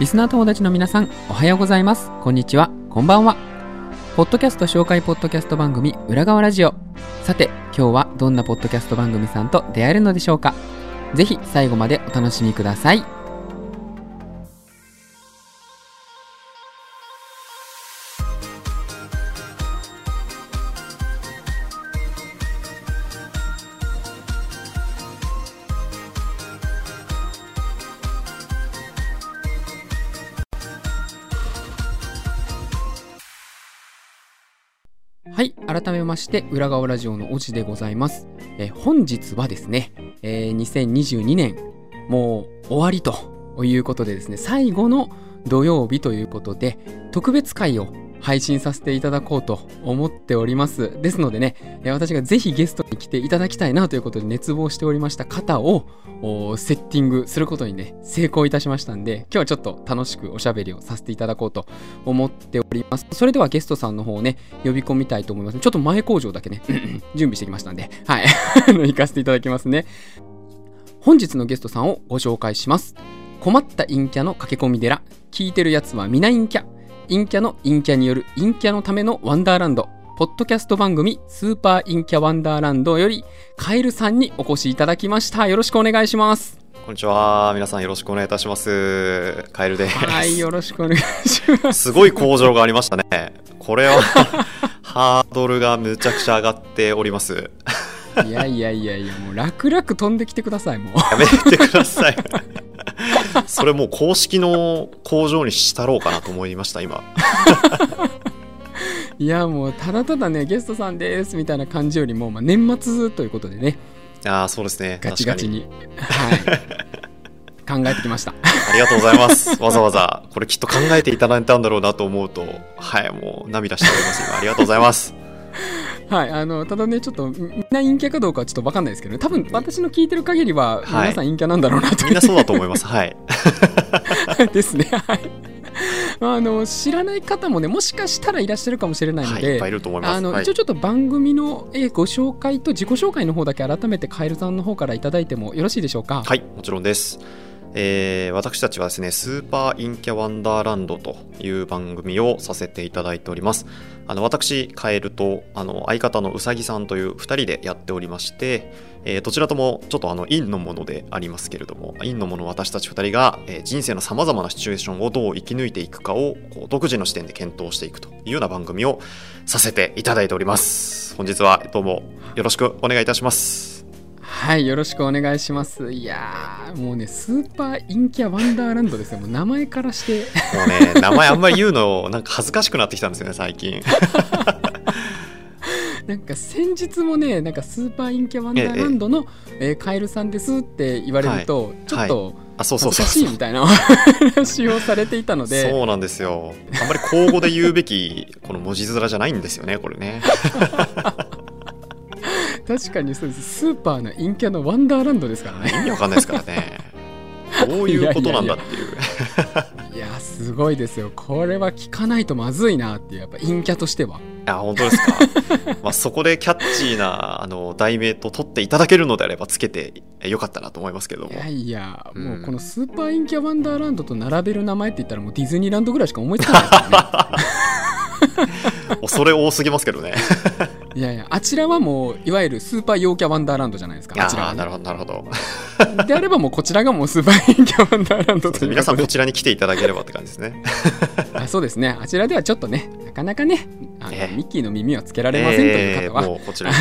リスナー友達の皆さん、おはようございます。こんにちは。こんばんは。ポッドキャスト紹介ポッドキャスト番組、裏側ラジオ。さて、今日はどんなポッドキャスト番組さんと出会えるのでしょうかぜひ最後までお楽しみください。まして、裏側ラジオのおじでございます。えー本日はですね、えー2022年、もう終わりということでですね、最後の土曜日ということで、特別会を配信させていただこうと思っております。ですのでね、私がぜひゲストに来ていただきたいなということで熱望しておりました方をセッティングすることにね、成功いたしましたんで、今日はちょっと楽しくおしゃべりをさせていただこうと思っております。それではゲストさんの方をね、呼び込みたいと思います。ちょっと前工場だけね、準備してきましたんで、はい、行かせていただきますね。本日のゲストさんをご紹介します。困った陰キャの駆け込み寺。聞いてるやつは皆陰キャ。陰キャの陰キャによる陰キャのためのワンダーランド。ポッドキャスト番組スーパー陰キャワンダーランドよりカエルさんにお越しいただきました。よろしくお願いします。こんにちは。皆さんよろしくお願いいたします。カエルです。はい、よろしくお願いします。すごい向上がありましたね。これは、ハードルがむちゃくちゃ上がっております。いやいやいやいや、もう楽々飛んできてください、もう。やめてください。それもう公式の工場にしたろうかなと思いました、今。いやもうただただねゲストさんですみたいな感じよりも、まあ、年末ということでねああ、そうですね。ガチガチにはい、考えてきました ありがとうございます。わざわざ、これきっと考えていただいたんだろうなと思うと、はい、もう涙しております。今、ありがとうございます。はいあのただねちょっとみみんな陰キャかどうかはちょっと分かんないですけど、ね、多分私の聞いてる限りははい皆さん陰キャなんだろうなとみんなそうだと思います。はい。ですねはいまああの知らない方もねもしかしたらいらっしゃるかもしれないのはい、で、いっぱいいると思います。あのはい一応ちょっと番組の、えーご紹介と自己紹介の方だけ改めてカエルさんの方からいただいてもよろしいでしょうか？はい、もちろんです。えー私たちはですね、スーパーインキャワンダーランドという番組をさせていただいております。あの、私、カエルと、あの、相方のうさぎさんという2人でやっておりまして、えーどちらともちょっとあの、陰のものでありますけれども、陰のもの私たち2人が、えー人生のさまざまなシチュエーションをどう生き抜いていくかを、こう独自の視点で検討していくというような番組をさせていただいております。本日はどうもよろしくお願いいたします。はい、よろしくお願いします。いやー、もうね、スーパーインキャワンダーランドですよ。もう名前からして。もうね、名前あんまり言うの、なんか恥ずかしくなってきたんですよね、最近。なんか先日もね、なんかスーパーインキャワンダーランドの、えーカエルさんですって言われると、ちょっとあ、そうそうそうそう。しいみたいなお話をされていたので、そうなんですよ。あんまり口語で言うべき、この文字面じゃないんですよね、これね。確かにそうです。スーパーの陰キャのワンダーランドですからね。意味わかんないですからね。どういうことなんだっていう。いやー、すごいですよ。これは聞かないとまずいなっていう、やっぱ陰キャとしては。あ、本当ですか。まあ、そこでキャッチーな、あの、題名と取っていただけるのであれば、つけてよかったなと思いますけどもい。やいや、うんもうこのスーパーインキャワンダーランドと並べる名前って言ったらもうディズニーランドぐらいしか思いつかないですよね。恐れ多すぎますけどね。いやいや、あちらはもう、いわゆるスーパー陽キャワンダーランドじゃないですか。あちらは、ねなるほど、なるほど。であればもうこちらがもうスーパー陰キャワンダーランドという皆さんこちらに来ていただければって感じですね。あそうですね。あちらではちょっとね、なかなかね、あのええミッキーの耳はつけられませんというえー方は、もうこちらに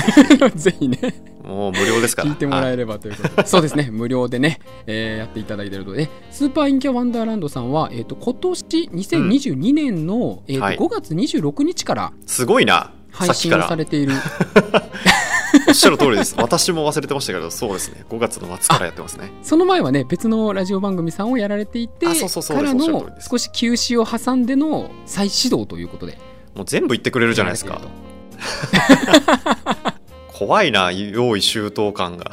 ぜひね、もう無料ですから。聞いてもらえればということで、そうですね、無料でね、えーやっていただいているので、スーパーインキャワンダーランドさんは、えー、と今年2022年の、えーとはい5月26日からすごいな。さ配信されている、おっしゃる通りです。私も忘れてましたけど、そうですね。5月の末からやってますね。その前はね、別のラジオ番組さんをやられていて、からの少し休止を挟んでの再始動ということで。もう全部言ってくれるじゃないですか怖いな、用意周到感が。と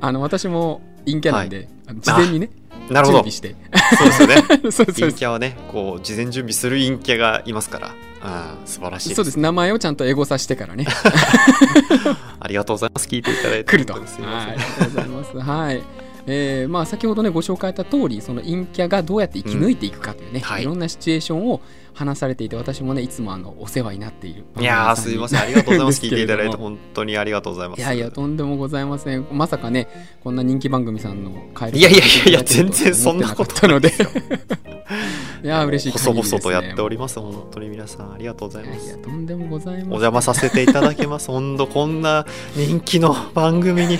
あの私も陰キャなんで、あの事前にね、なるほど準備。して。そうですよね。そうそう陰キャはね、こう、事前準備する陰キャがいますから。あ素晴らしい。そうです。名前をちゃんとエゴさしてからね、ありがとうございます。聞いていただいて。来ると。ありがとうございます。はい。えーまあ、先ほどねご紹介あった通りその陰キャがどうやって生き抜いていくかというね、うんはいい、ろんなシチュエーションを話されていて私もねいつもあのお世話になっているいやーすいません。ありがとうございます。聞いていただいてて本当にありがとうございます。いやいやとんでもございません。まさかねこんな人気番組さんの帰りいやいやいや全然そんなことないで いやー嬉しい細々とやっております。本当に皆さんありがとうございいやいやますとんでもございませんお邪魔させていただきます。本当こんな人気の番組に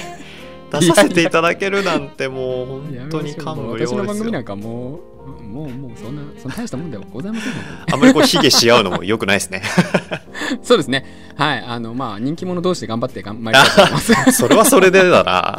出させていただけるなんてもう本当に感無量私のですよ。番組なんかもうもうもうそんなそんな大したもんではございませんのであんまりこう卑下し合うのも良くないですね そうですね。はい。あの、まあ、人気者同士で頑張って頑張りたいと思います。それはそれでだな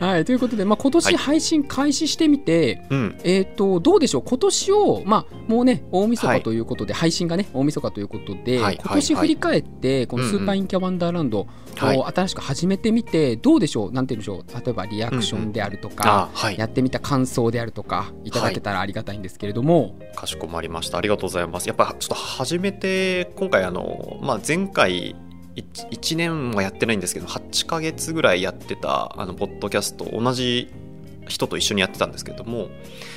はい。ということで、まあ、今はい。年配信開始してみて、うん。えっ、と、どうでしょう？今年を、まあ、もうね、大晦はい。日ということで、配信がね、大晦日ということで、はい。今年振り返って、このスーパーインキャワンダーランドはい。を新しく始めてみて、どうでしょう？なんて言うんでしょう？例えばリアクションであるとか、あはい。やってみた感想であるとか、いただけたらありがたいんですけれども、かしこまりました。ありがとうございます。やっぱちょっと初めて今回あの、まあ、前回 1, 年はやってないんですけど8ヶ月ぐらいやってたあのポッドキャスト同じ人と一緒にやってたんですけども、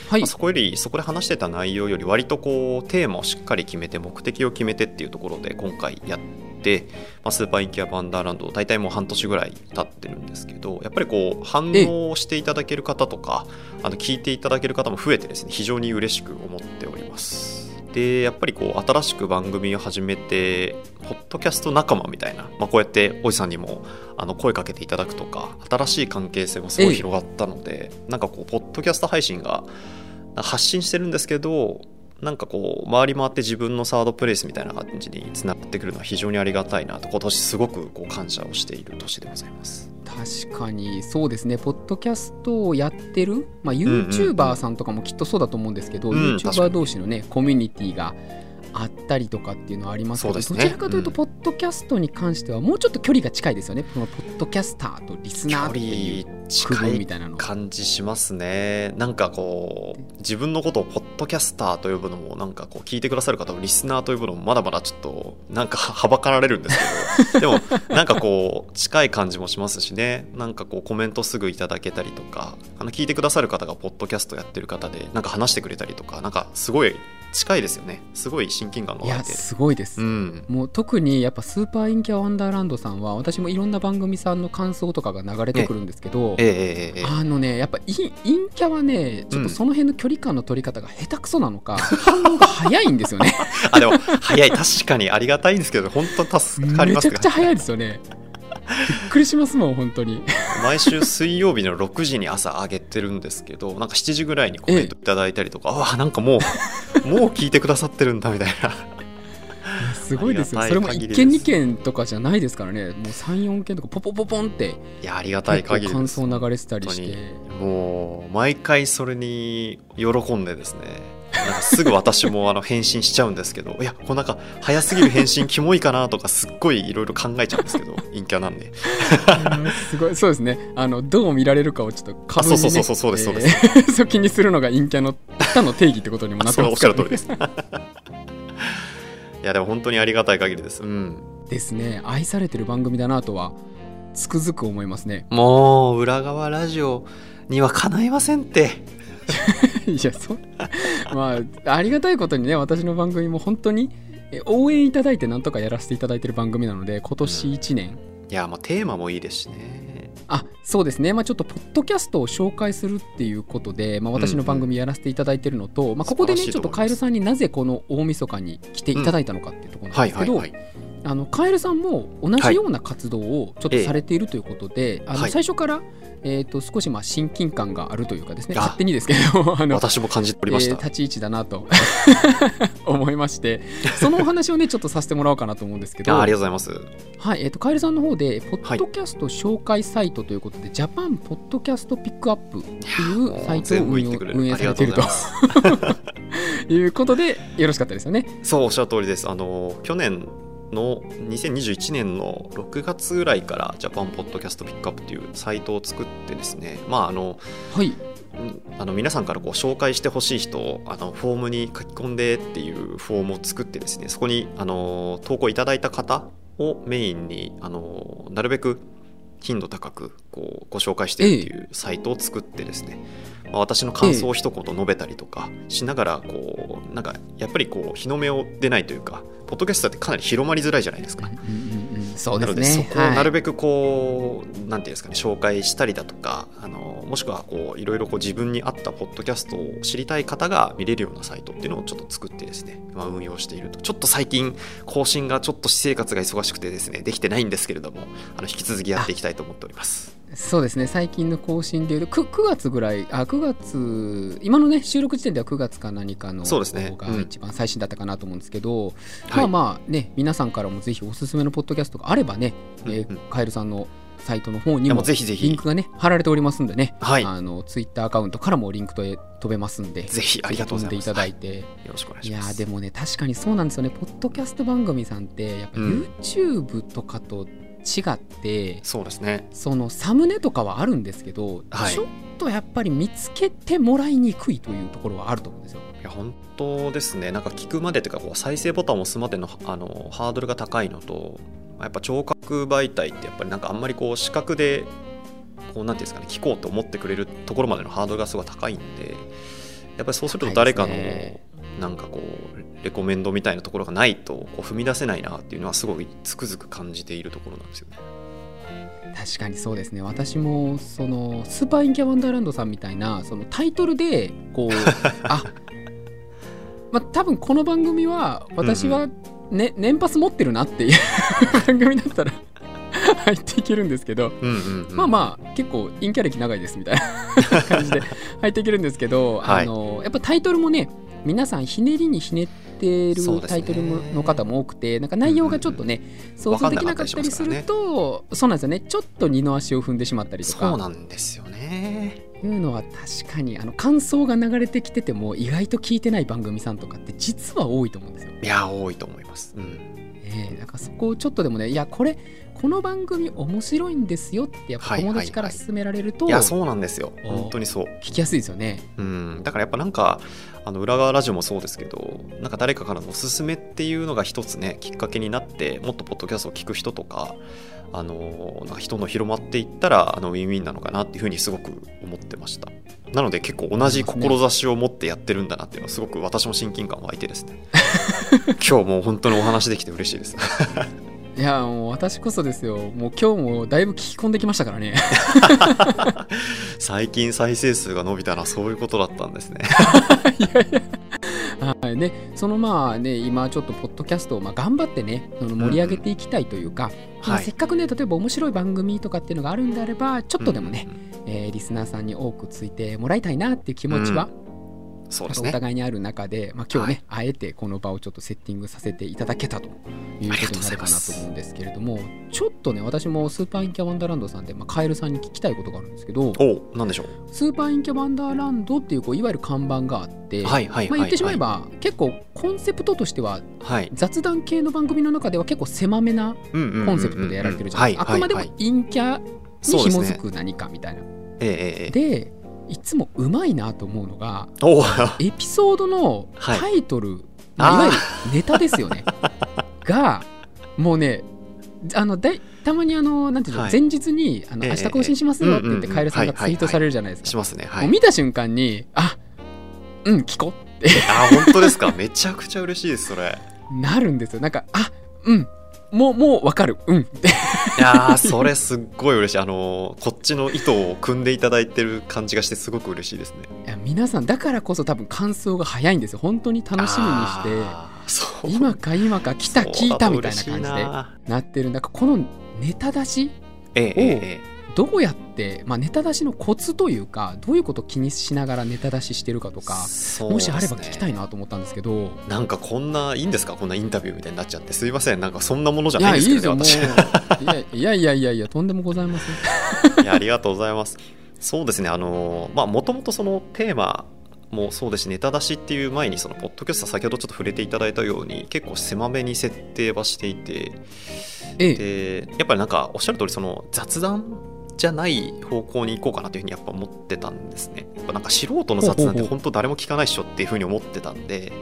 はいまあ、。そこよりそこで話してた内容より割とこうテーマをしっかり決めて目的を決めてっていうところで今回やって、まあ、スーパーインキャワンダーランド大体もう半年ぐらい経ってるんですけどやっぱりこう反応していただける方とかあの聞いていただける方も増えてですね非常に嬉しく思っておりますでやっぱりこう新しく番組を始めてポッドキャスト仲間みたいな、まあ、こうやっておじさんにもあの声かけていただくとか新しい関係性もすごい広がったので、なんかこうポッドキャスト配信が発信してるんですけどなんかこう回り回って自分のサードプレイスみたいな感じにつながってくるのは非常にありがたいなと今年すごくこう感謝をしている年でございます。確かにそうですね、ポッドキャストをやってる、まあ、んうん YouTuber さんとかもきっとそうだと思うんですけど、うん確か YouTuber に。同士のね、コミュニティがあったりとかっていうのはありますけど、ね。どちらかというと、うん。ポッドキャストに関してはもうちょっと距離が近いですよね、このポッドキャスターとリス距ナーっていう離区分みたいなの。感じしますね。なんかこう自分のことをポッドキャスターと呼ぶのもなんかこう聞いてくださる方をリスナーと呼ぶのもまだまだちょっとなんかはばかられるんですけど。でもなんかこう近い感じもしますしね。なんかこうコメントすぐいただけたりとかあの聞いてくださる方がポッドキャストやってる方でなんか話してくれたりとかなんかすごい近いですよね。すごい親近感が湧いて。すごいです。うん。もう特にやっぱスーパーインキャワンダーランドさんは私もいろんな番組さんの感想とかが流れてくるんですけど、えええあのね、やっぱイン陰キャはね、ちょっとその辺の距離感の取り方が下手くそなのか、反応が早いんですよね。あでも早い。確かにありがたいんですけど本当助かりますめちゃくちゃ早いですよね。びっくりしますもん、本当に。毎週水曜日の6時に朝上げてるんですけどなんか7時ぐらいにコメントいただいたりとか、ああなんかもう もう聞いてくださってるんだみたいな。すごいですよ。あそれも1りがたい限りです。件2件とかじゃないですからね、もう3、4件とかポポポポンって。いやありがたい限り感想流れてたりして。もう毎回それに喜んでですねなんかすぐ私もあの返信しちゃうんですけどいやこうなんか早すぎる返信キモいかなとかすっごいいろいろ考えちゃうんですけど陰キャなんで。うんすごいそうですね。あのどう見られるかをちょっと過分に、そうそうそうそうそうですえー そう気にするのが陰キャの他の定義ってことにもなってそれおっしゃる通りです。いやでも本当にありがたい限りです。うん。ですね。愛されてる番組だなとはつくづく思いますね。もう裏側ラジオにはかないませんって いやそまあありがたいことにね私の番組も本当にえ応援いただいてなんとかやらせていただいてる番組なので今年1年、いやまあテーマもいいですしね。あそうですね、まあ、ちょっとポッドキャストを紹介するっていうことで、まあ、私の番組やらせていただいてるのと、まあ、ここでねちょっとカエルさんになぜこの大晦日に来ていただいたのかっていうところなんはいですけど、はいはいあのカエルさんも同じような活動をちょっとされているということで、あのはい。最初から、えー、と少しまあ親近感があるというかですねあ勝手にですけどあの 私も感じておりました、えー立ち位置だなと 思いましてそのお話をねちょっとさせてもらおうかなと思うんですけど。あありがとうございます。はいえー、とカエルさんの方でポッドキャスト紹介サイトということで、ジャパンポッドキャストピックアップっていうサイトを運営されていると。いうことでよろしかったですよね。そうおっしゃる通りです。あの去年の2021年の6月ぐらいからジャパンポッドキャストピックアップというサイトを作ってですねまああのはい。うんあの皆さんからこう紹介してほしい人をあのフォームに書き込んでっていうフォームを作ってですねそこにあの投稿いただいた方をメインにあのなるべく頻度高くこうご紹介しているっていうサイトを作ってですね、まあ、私の感想を一言述べたりとかしながらこうなんかやっぱりこう日の目を出ないというかポッドキャストってかなり広まりづらいじゃないですか。うんうんうんそうなのでですねそこをなるべくこう、なんていうんですかね紹介したりだとかあのもしくはこういろいろこう自分に合ったポッドキャストを知りたい方が見れるようなサイトっていうのをちょっと作ってですね、まあ、運用していると。ちょっと最近更新がちょっと私生活が忙しくてですねできてないんですけれどもあの引き続きやっていきたいと思っております。そうですね。最近の更新でいうと 9, 9月ぐらいあ9月今のね収録時点では9月か何かのそうですね。がうん。一番最新だったかなと思うんですけど、はい。まあまあね皆さんからもぜひおすすめのポッドキャストがあればね、えーうん。うんカエルさんのサイトの方にもうぜひぜひ。リンクがね貼られておりますんでね、はい。あのツイッターアカウントからもリンクと飛べますんでぜひありがとうございます。飛んでいただいて、よろしくお願いいやします。ーでもね確かにそうなんですよね。ポッドキャスト番組さんってやっぱうん。YouTube とかと違って、そうですね。そのサムネとかはあるんですけど、はい。ちょっとやっぱり見つけてもらいにくいというところはあると思うんですよ。いや本当ですね。なんか聞くまでというかこう再生ボタンを押すまでのあのハードルが高いのとやっぱ聴覚媒体ってやっぱりなんかあんまりこう視覚でこうなんていうんですかね聞こうと思ってくれるところまでのハードルがすごい高いんでやっぱりそうすると誰かのなんかこうレコメンドみたいなところがないとこう踏み出せないなっていうのはすごいつくづく感じているところなんですよね。確かにそうですね。私もそのスーパーインキャワンダーランドさんみたいなそのタイトルでこう あまあ多分この番組は私は、ね年パス持ってるなっていう番組だったら 入っていけるんですけど、うんうんうん。まあまあ結構陰キャ歴長いですみたいな感じで入っていけるんですけど、はい。あのやっぱタイトルもね皆さんひねりにひねってるタイトルの方も多くてなんか内容がちょっとね、想像できなかったりするとそうなんですよねちょっと二の足を踏んでしまったりとかそうなんですよね。いうのは確かにあの感想が流れてきてても意外と聞いてない番組さんとかって実は多いと思うんですよ。いや多いと思います。うんええなんかそこをちょっとでもねいやこれこの番組面白いんですよってやっぱ友達から勧められると、いやそうなんですよお本当にそう。聞きやすいですよね。うん、だからやっぱなんかあの裏側ラジオもそうですけどなんか誰かからのおすすめっていうのが一つねきっかけになってもっとポッドキャストを聞く人とかあのなんか人の広まっていったらあのウィンウィンなのかなっていうふうにすごく思ってました。なので結構同じ志を持ってやってるんだなっていうのはすごく私も親近感湧いてですね。今日もう本当にお話できて嬉しいですいやもう私こそですよ。もう今日もだいぶ聞き込んできましたからね。最近再生数が伸びたのはそういうことだったんですね。いやいや。はい。ねそのまあね今ちょっとポッドキャストをまあ頑張ってねその盛り上げていきたいというか、まあはい。せっかくね例えば面白い番組とかっていうのがあるんであればちょっとでもね、うんえーリスナーさんに多くついてもらいたいなっていう気持ちは、おそうですね。互いにある中で、まあ、今日ね、あえてこの場をちょっとセッティングさせていただけたということになるかなと思うんですけれどもちょっとね私もスーパーインキャワンダーランドさんで、まあ、カエルさんに聞きたいことがあるんですけどおなんでしょう？スーパーインキャワンダーランドっていうこういわゆる看板があって、はいはいはい、まあ、言ってしまえはば、結構コンセプトとしてはいはい。雑談系の番組の中では結構狭めなコンセプトでやられてるじゃないですか。あくまでもはいはい陰キャに紐づく何かみたいな。でいつもうまいなと思うのがおエピソードのはい。タイトル、まあ、いわゆるネタですよね。がもうねあのだいたまにあのなんていうの、はい。前日にあの、ええ明日更新しますよって言って、カエルさんがツイートされるじゃないですか、しますねはい。もう見た瞬間にあうん聞こうって。あ本当ですか？めちゃくちゃ嬉しいですそれ。なるんですよ。なんかあうんもうもうわかる。うん。いやーそれすっごい嬉しい。あのーこっちの意図を組んでいただいてる感じがしてすごく嬉しいですね。いや皆さんだからこそ多分感想が早いんですよ。本当に楽しみにして。今か今か来た聞いたみたいな感じでななってる。んだこのネタ出しえええええどうやって、まあ、ネタ出しのコツというかどういうことを気にしながらネタ出ししてるかとえかそうもしあれば聞きたいなと思ったんですけど。なんかこんないいんですか？こんなインタビューみたいになっちゃってすいません。なんかそんなものじゃいないですけどねいやいやいやいやいやとんでもございません。いやありがとうございます。そうですね、あのまあ、もともとそのテーマもそうですし、ネタ出しっていう前に、そのポッドキャスト、先ほどちょっと触れていただいたように、結構狭めに設定はしていて、ええ。でやっぱりなんか、おっしゃる通り、その雑談じゃない方向に行こうかなというふうにやっぱ思ってたんですね。やっぱなんか素人の雑談って本当誰も聞かないっしょっていうふうに思ってたんで。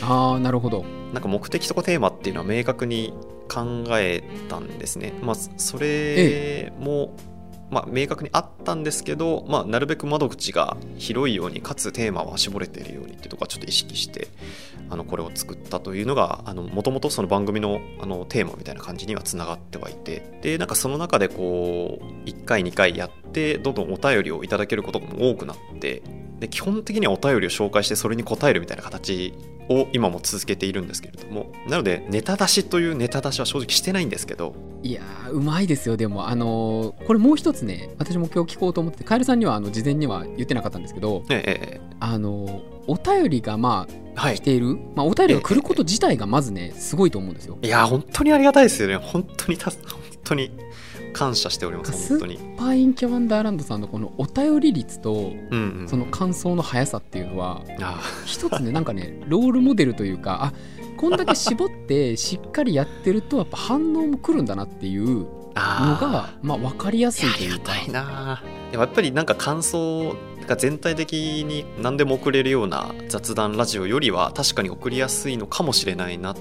ああなるほど。なんか目的とかテーマっていうのは明確に考えたんですね。まあそれも、まあ、明確にあったんですけど、まあ、なるべく窓口が広いようにかつテーマは絞れているようにっていうところはちょっと意識してあのこれを作ったというのがもともとその番組のあのテーマみたいな感じにはつながってはいてでなんかその中でこう1回2回やってどんどんお便りをいただけることも多くなってで基本的にはお便りを紹介してそれに答えるみたいな形を今も続けているんですけれどもなのでネタ出しというネタ出しは正直してないんですけどいやうまいですよでも。あのー、これもう一つね私も今日聞こうと思ってカエルさんにはあの事前には言ってなかったんですけど、ええ、あのー、お便りがまあ来ている、はい、まあ、お便りが来ること自体がまずねすごいと思うんですよ。いや本当にありがたいですよね。本当にた本当に感謝しております本当に。スーパーインキャワンダーランドさんのこのお便り率と、その感想の速さっていうのは、一つねなんかねロールモデルというかあこんだけ絞って しっかりやってるとやっぱ反応も来るんだなっていうのがまあ、分かりやすいというか。いな。でもやっぱりなんか感想が全体的に何でも送れるような雑談ラジオよりは確かに送りやすいのかもしれないな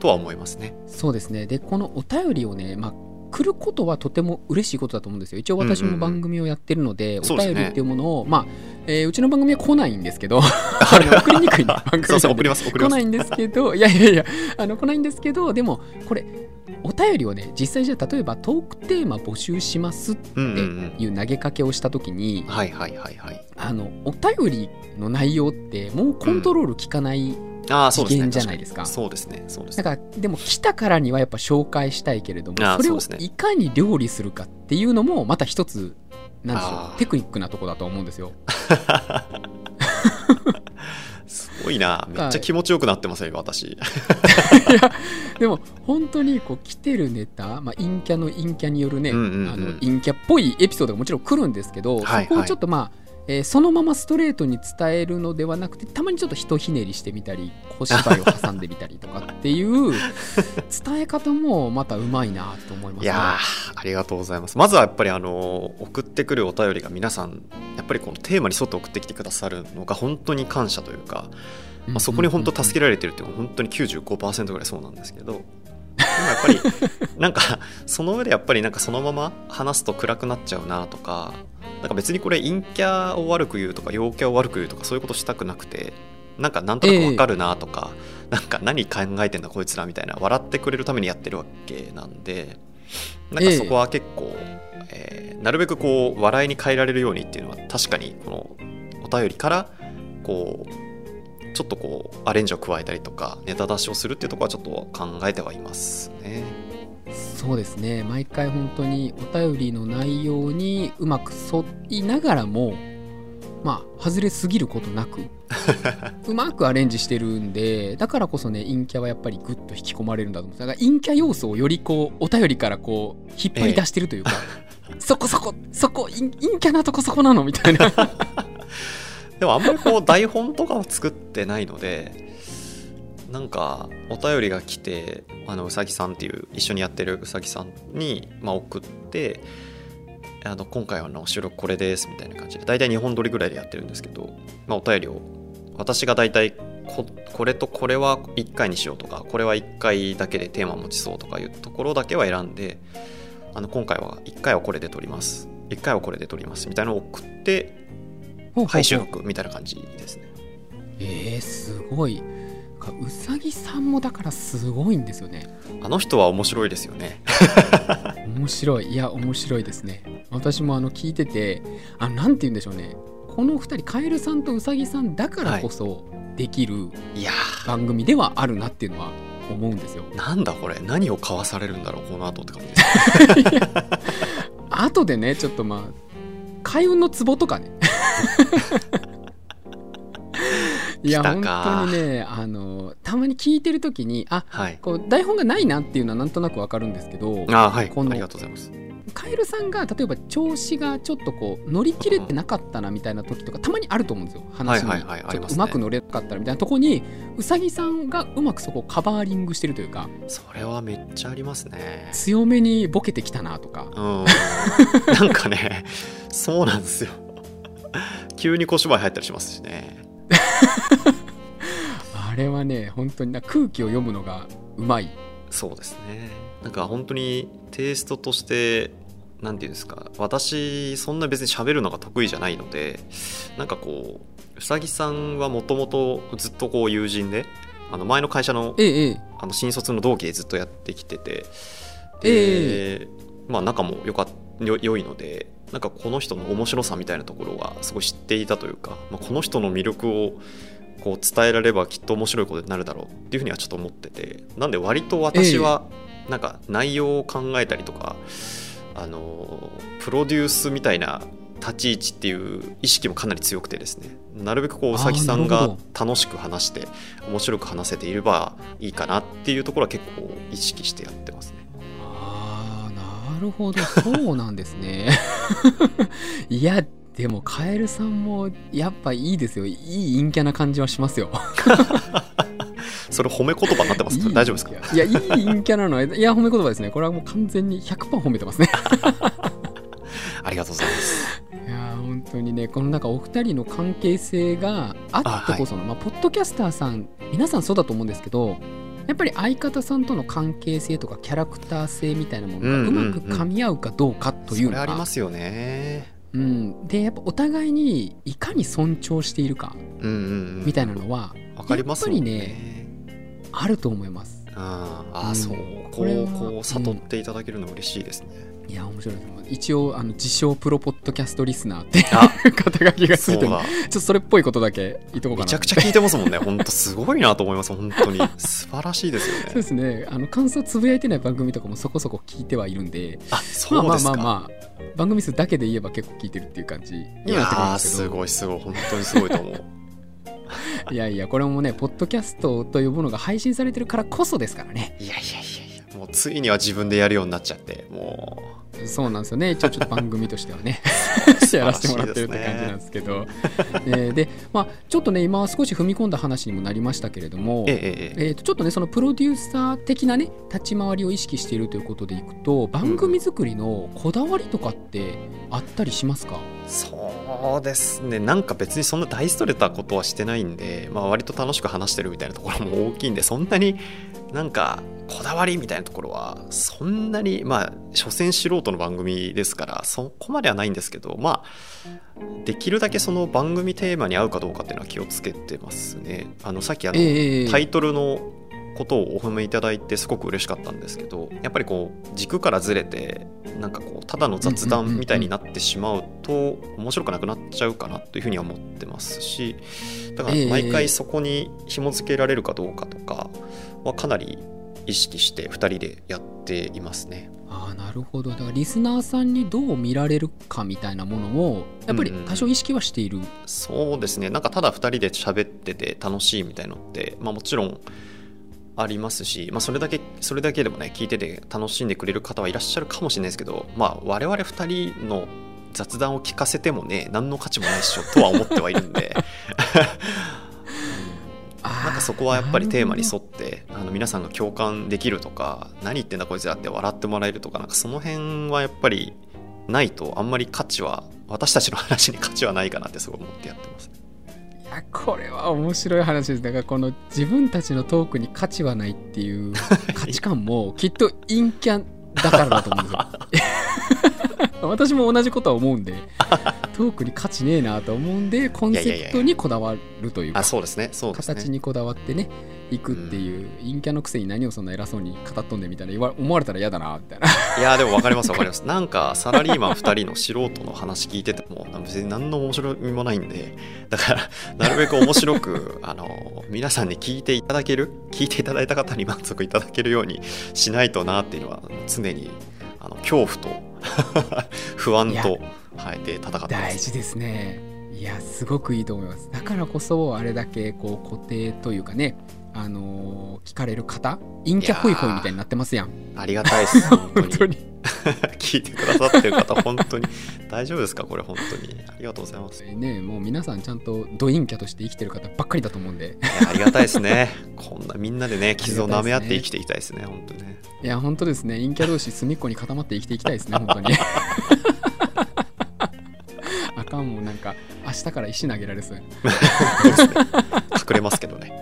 とは思いますね。そうですね。でこのお便りをね、まあ、来ることはとても嬉しいことだと思うんですよ。一応私も番組をやってるので、お便りっていうものを、まあえー、うちの番組は来ないんですけど 送りにくい、ね、番組送ります送ります。来ないんですけどいやいやいやあの来ないんですけどでもこれお便りをね実際じゃあ例えばトークテーマ募集しますっていう投げかけをした時にお便りの内容ってもうコントロール効かない次元じゃないですか。そうですね。そうですね。だからでも来たからにはやっぱ紹介したいけれども、それをいかに料理するかっていうのもまた一つなんでしょうテクニックなとこだと思うんですよ。すごいな。めっちゃ気持ちよくなってますよ、私。いや、でも本当にこう来てるネタ、まあ、陰キャの陰キャによるね、あの陰キャっぽいエピソードがもちろん来るんですけど、はいはい、そこをちょっとまあ、えー、そのままストレートに伝えるのではなくてたまにちょっとひとひねりしてみたり小芝居を挟んでみたりとかっていう 伝え方もまたうまいなと思います、ね、いやありがとうございます。まずはやっぱりあの送ってくるお便りが皆さんやっぱりこのテーマに沿って送ってきてくださるのが本当に感謝というか、まあ、そこに本当助けられてるっていうのは本当に95%ぐらいそうなんですけどでもやっぱりなんかその上でやっぱりなんかそのまま話すと暗くなっちゃうなとかなんか別にこれ陰キャを悪く言うとか陽キャを悪く言うとかそういうことしたくなくてなんかなんとなくわかるなとか、えー、なんか何考えてんだこいつらみたいな笑ってくれるためにやってるわけなんでなんかそこは結構、えー、えー、なるべくこう笑いに変えられるようにっていうのは確かにこのお便りからこうちょっとこうアレンジを加えたりとかネタ出しをするっていうところはちょっと考えてはいますね。そうですね。毎回本当にお便りの内容にうまく沿いながらもまあ外れすぎることなく うまくアレンジしてるんでだからこそね陰キャはやっぱりグッと引き込まれるんだと思うだから陰キャ要素をよりこうお便りからこう引っ張り出してるというか、ええ、そこそこそこ陰キャなとこそこなの？みたいな。でもあんまりこう台本とかは作ってないのでなんかお便りが来てあのうさぎさんっていう一緒にやってるうさぎさんに、まあ、送ってあの今回はの収録これですみたいな感じで大体2本撮りぐらいでやってるんですけど、まあ、お便りを私が大体ここれとこれは1回にしようとかこれは1回だけでテーマ持ちそうとかいうところだけは選んであの今回は1回はこれで撮ります。1回はこれで撮りますみたいなのを送って配収録みたいな感じですね。えー、すごいうさぎさんもだからすごいんですよね。あの人は面白いですよね。面白い。いや面白いですね。私もあの聞いててあなんて言うんでしょうね。この2人カエルさんとうさぎさんだからこそできる番組ではあるなっていうのは思うんですよ。なんだこれ。何を交わされるんだろうこの後って感じです。後でねちょっとまあ開運のツボとかね いや本当にねあのたまに聞いてる時にあ、はい、こう台本がないなっていうのはなんとなくわかるんですけどあ、はい、このありがとうございます。カエルさんが例えば調子がちょっとこう乗り切れてなかったなみたいな時とかたまにあると思うんですよ。話に。はいはいはいちょっとうまく乗れなかったらみたいなとこにうさぎさんがうまくそこをカバーリングしてるというかそれはめっちゃありますね。強めにボケてきたなとか。うん。なんかねそうなんですよ。急に小芝居入ったりしますしねあれはね本当にな空気を読むのがうまい。そうですね。なんか本当にテイストとしてなんていうんですか私そんな別に喋るのが得意じゃないのでなんかこううさぎさんはもともとずっとこう友人であの前の会社のええええ。あの新卒の同期でずっとやってきててえで、まあ仲もよかよ良いのでなんかこの人の面白さみたいなところはすごい知っていたというか、まあ、この人の魅力をこう伝えられればきっと面白いことになるだろうっていうふうにはちょっと思っててなんで割と私はなんか内容を考えたりとか、あのプロデュースみたいな立ち位置っていう意識もかなり強くてですねなるべくこううさぎさんが楽しく話して面白く話せていればいいかなっていうところは結構意識してやってますね。なるほど。そうなんですね。いやでもカエルさんもやっぱいいですよ。いい陰キャな感じはしますよ。それ褒め言葉になってます大丈夫ですか？いやいい陰キャなのはいや褒め言葉ですね。これはもう完全に100%褒めてますね。ありがとうございます。いやー本当にねこのなんかお二人の関係性があってこそのまあ、ポッドキャスターさん皆さんそうだと思うんですけどやっぱり相方さんとの関係性とかキャラクター性みたいなものがうんうんううんまく噛み合うかどうかというそれありのが、ますよね。うん、でやっぱお互いにいかに尊重しているかうんうんうん。みたいなのはわかりますもんやっね。あると思います。あーあそう。こう、こう、悟っていただけるの嬉しいですね。いや面白いです一応あの自称プロポッドキャストリスナーってあ肩書きがつそいうて。ちょっとそれっぽいことだけ言っとこうかなめちゃくちゃ聞いてますもんね。本当すごいなと思います。本当に。素晴らしいですよそうでね。すねあの感想つぶやいてない番組とかもそこそこ聞いてはいるんであ、まあそうですか。まあまあまあ番組数だけで言えば結構聞いてるっていう感じにいなってくすですけどごいすごい。本当にすごいと思う。いやいやこれもねポッドキャストというものが配信されてるからこそですからねいやいやいやいや。もうついには自分でやるようになっちゃって、もうそうなんですよね。一応ちょっと番組としては ね。やらせてもらってるって感じなんですけど。えーでまあちょっとね今少し踏み込んだ話にもなりましたけれどもう。えええー、とちょっとねそのプロデューサー的なね立ち回りを意識しているということでいくと番組作りのこだわりとかってあったりしますか、そうですね。なんか別にそんな大それたことはしてないんで、まあ、割と楽しく話してるみたいなところも大きいんでそんなになんかこだわりみたいなところはそんなにまあ所詮素人の番組ですからそこまではないんですけどまあできるだけその番組テーマに合うかどうかっていうのは気をつけてますね。あのさっきあの、ええタイトルのことをお褒めいただいてすごく嬉しかったんですけどやっぱりこう軸からずれてなんかこうただの雑談みたいになってしまうと面白くなくなっちゃうかなというふうには思ってますしだから毎回そこに紐付けられるかどうかとかはかなり意識して2人でやっていますね。ああなるほど。だからリスナーさんにどう見られるかみたいなものをやっぱり多少意識はしている、そうですね。なんかただ2人で喋ってて楽しいみたいのって、まあ、もちろんありますし、まあ、それだけそれだけでもね聞いてて楽しんでくれる方はいらっしゃるかもしれないですけど、まあ、我々2人の雑談を聞かせてもね何の価値もないっしょとは思ってはいるんで なんかそこはやっぱりテーマに沿ってあの皆さんが共感できるとか何言ってんだこいつらって笑ってもらえるとかなんかその辺はやっぱりないとあんまり価値は私たちの話に価値はないかなってすごい思ってやってます。いやこれは面白い話です。だからこの自分たちのトークに価値はないっていう価値観もきっと陰キャだからだと思うんですよ 私も同じことは思うんで トークに価値ねえなと思うんでコンセプトにこだわるというかあそうですね形にこだわってねいくっていう、陰キャのくせに何をそんな偉そうに語っとんでみたいな思われたら嫌だなみたいないやでも分かります分かります。なんかサラリーマン2人の素人の話聞いてても別に何の面白みもないんでだからなるべく面白く あの皆さんに聞いていただける聞いていただいた方に満足いただけるようにしないとなっていうのは常にあの恐怖と 不安と、はい、で戦って大事ですね。いやすごくいいと思います。だからこそあれだけこう固定というかねあのー聞かれる方陰キャホイホイみたいになってますやん。ありがたいです 本当に。聞いてくださってる方本当に。大丈夫ですかこれ本当に。ありがとうございます。いねもう皆さんちゃんとド陰キャとして生きてる方ばっかりだと思うんで。ありがたいですね。こんなみんなでね 傷を舐め合って生きていきたいですね本当ねいや本当ですね。陰キャ同士隅っこに固まって生きていきたいですね本当に。あかんもんなんか明日から石投げられそうね、隠れますけどね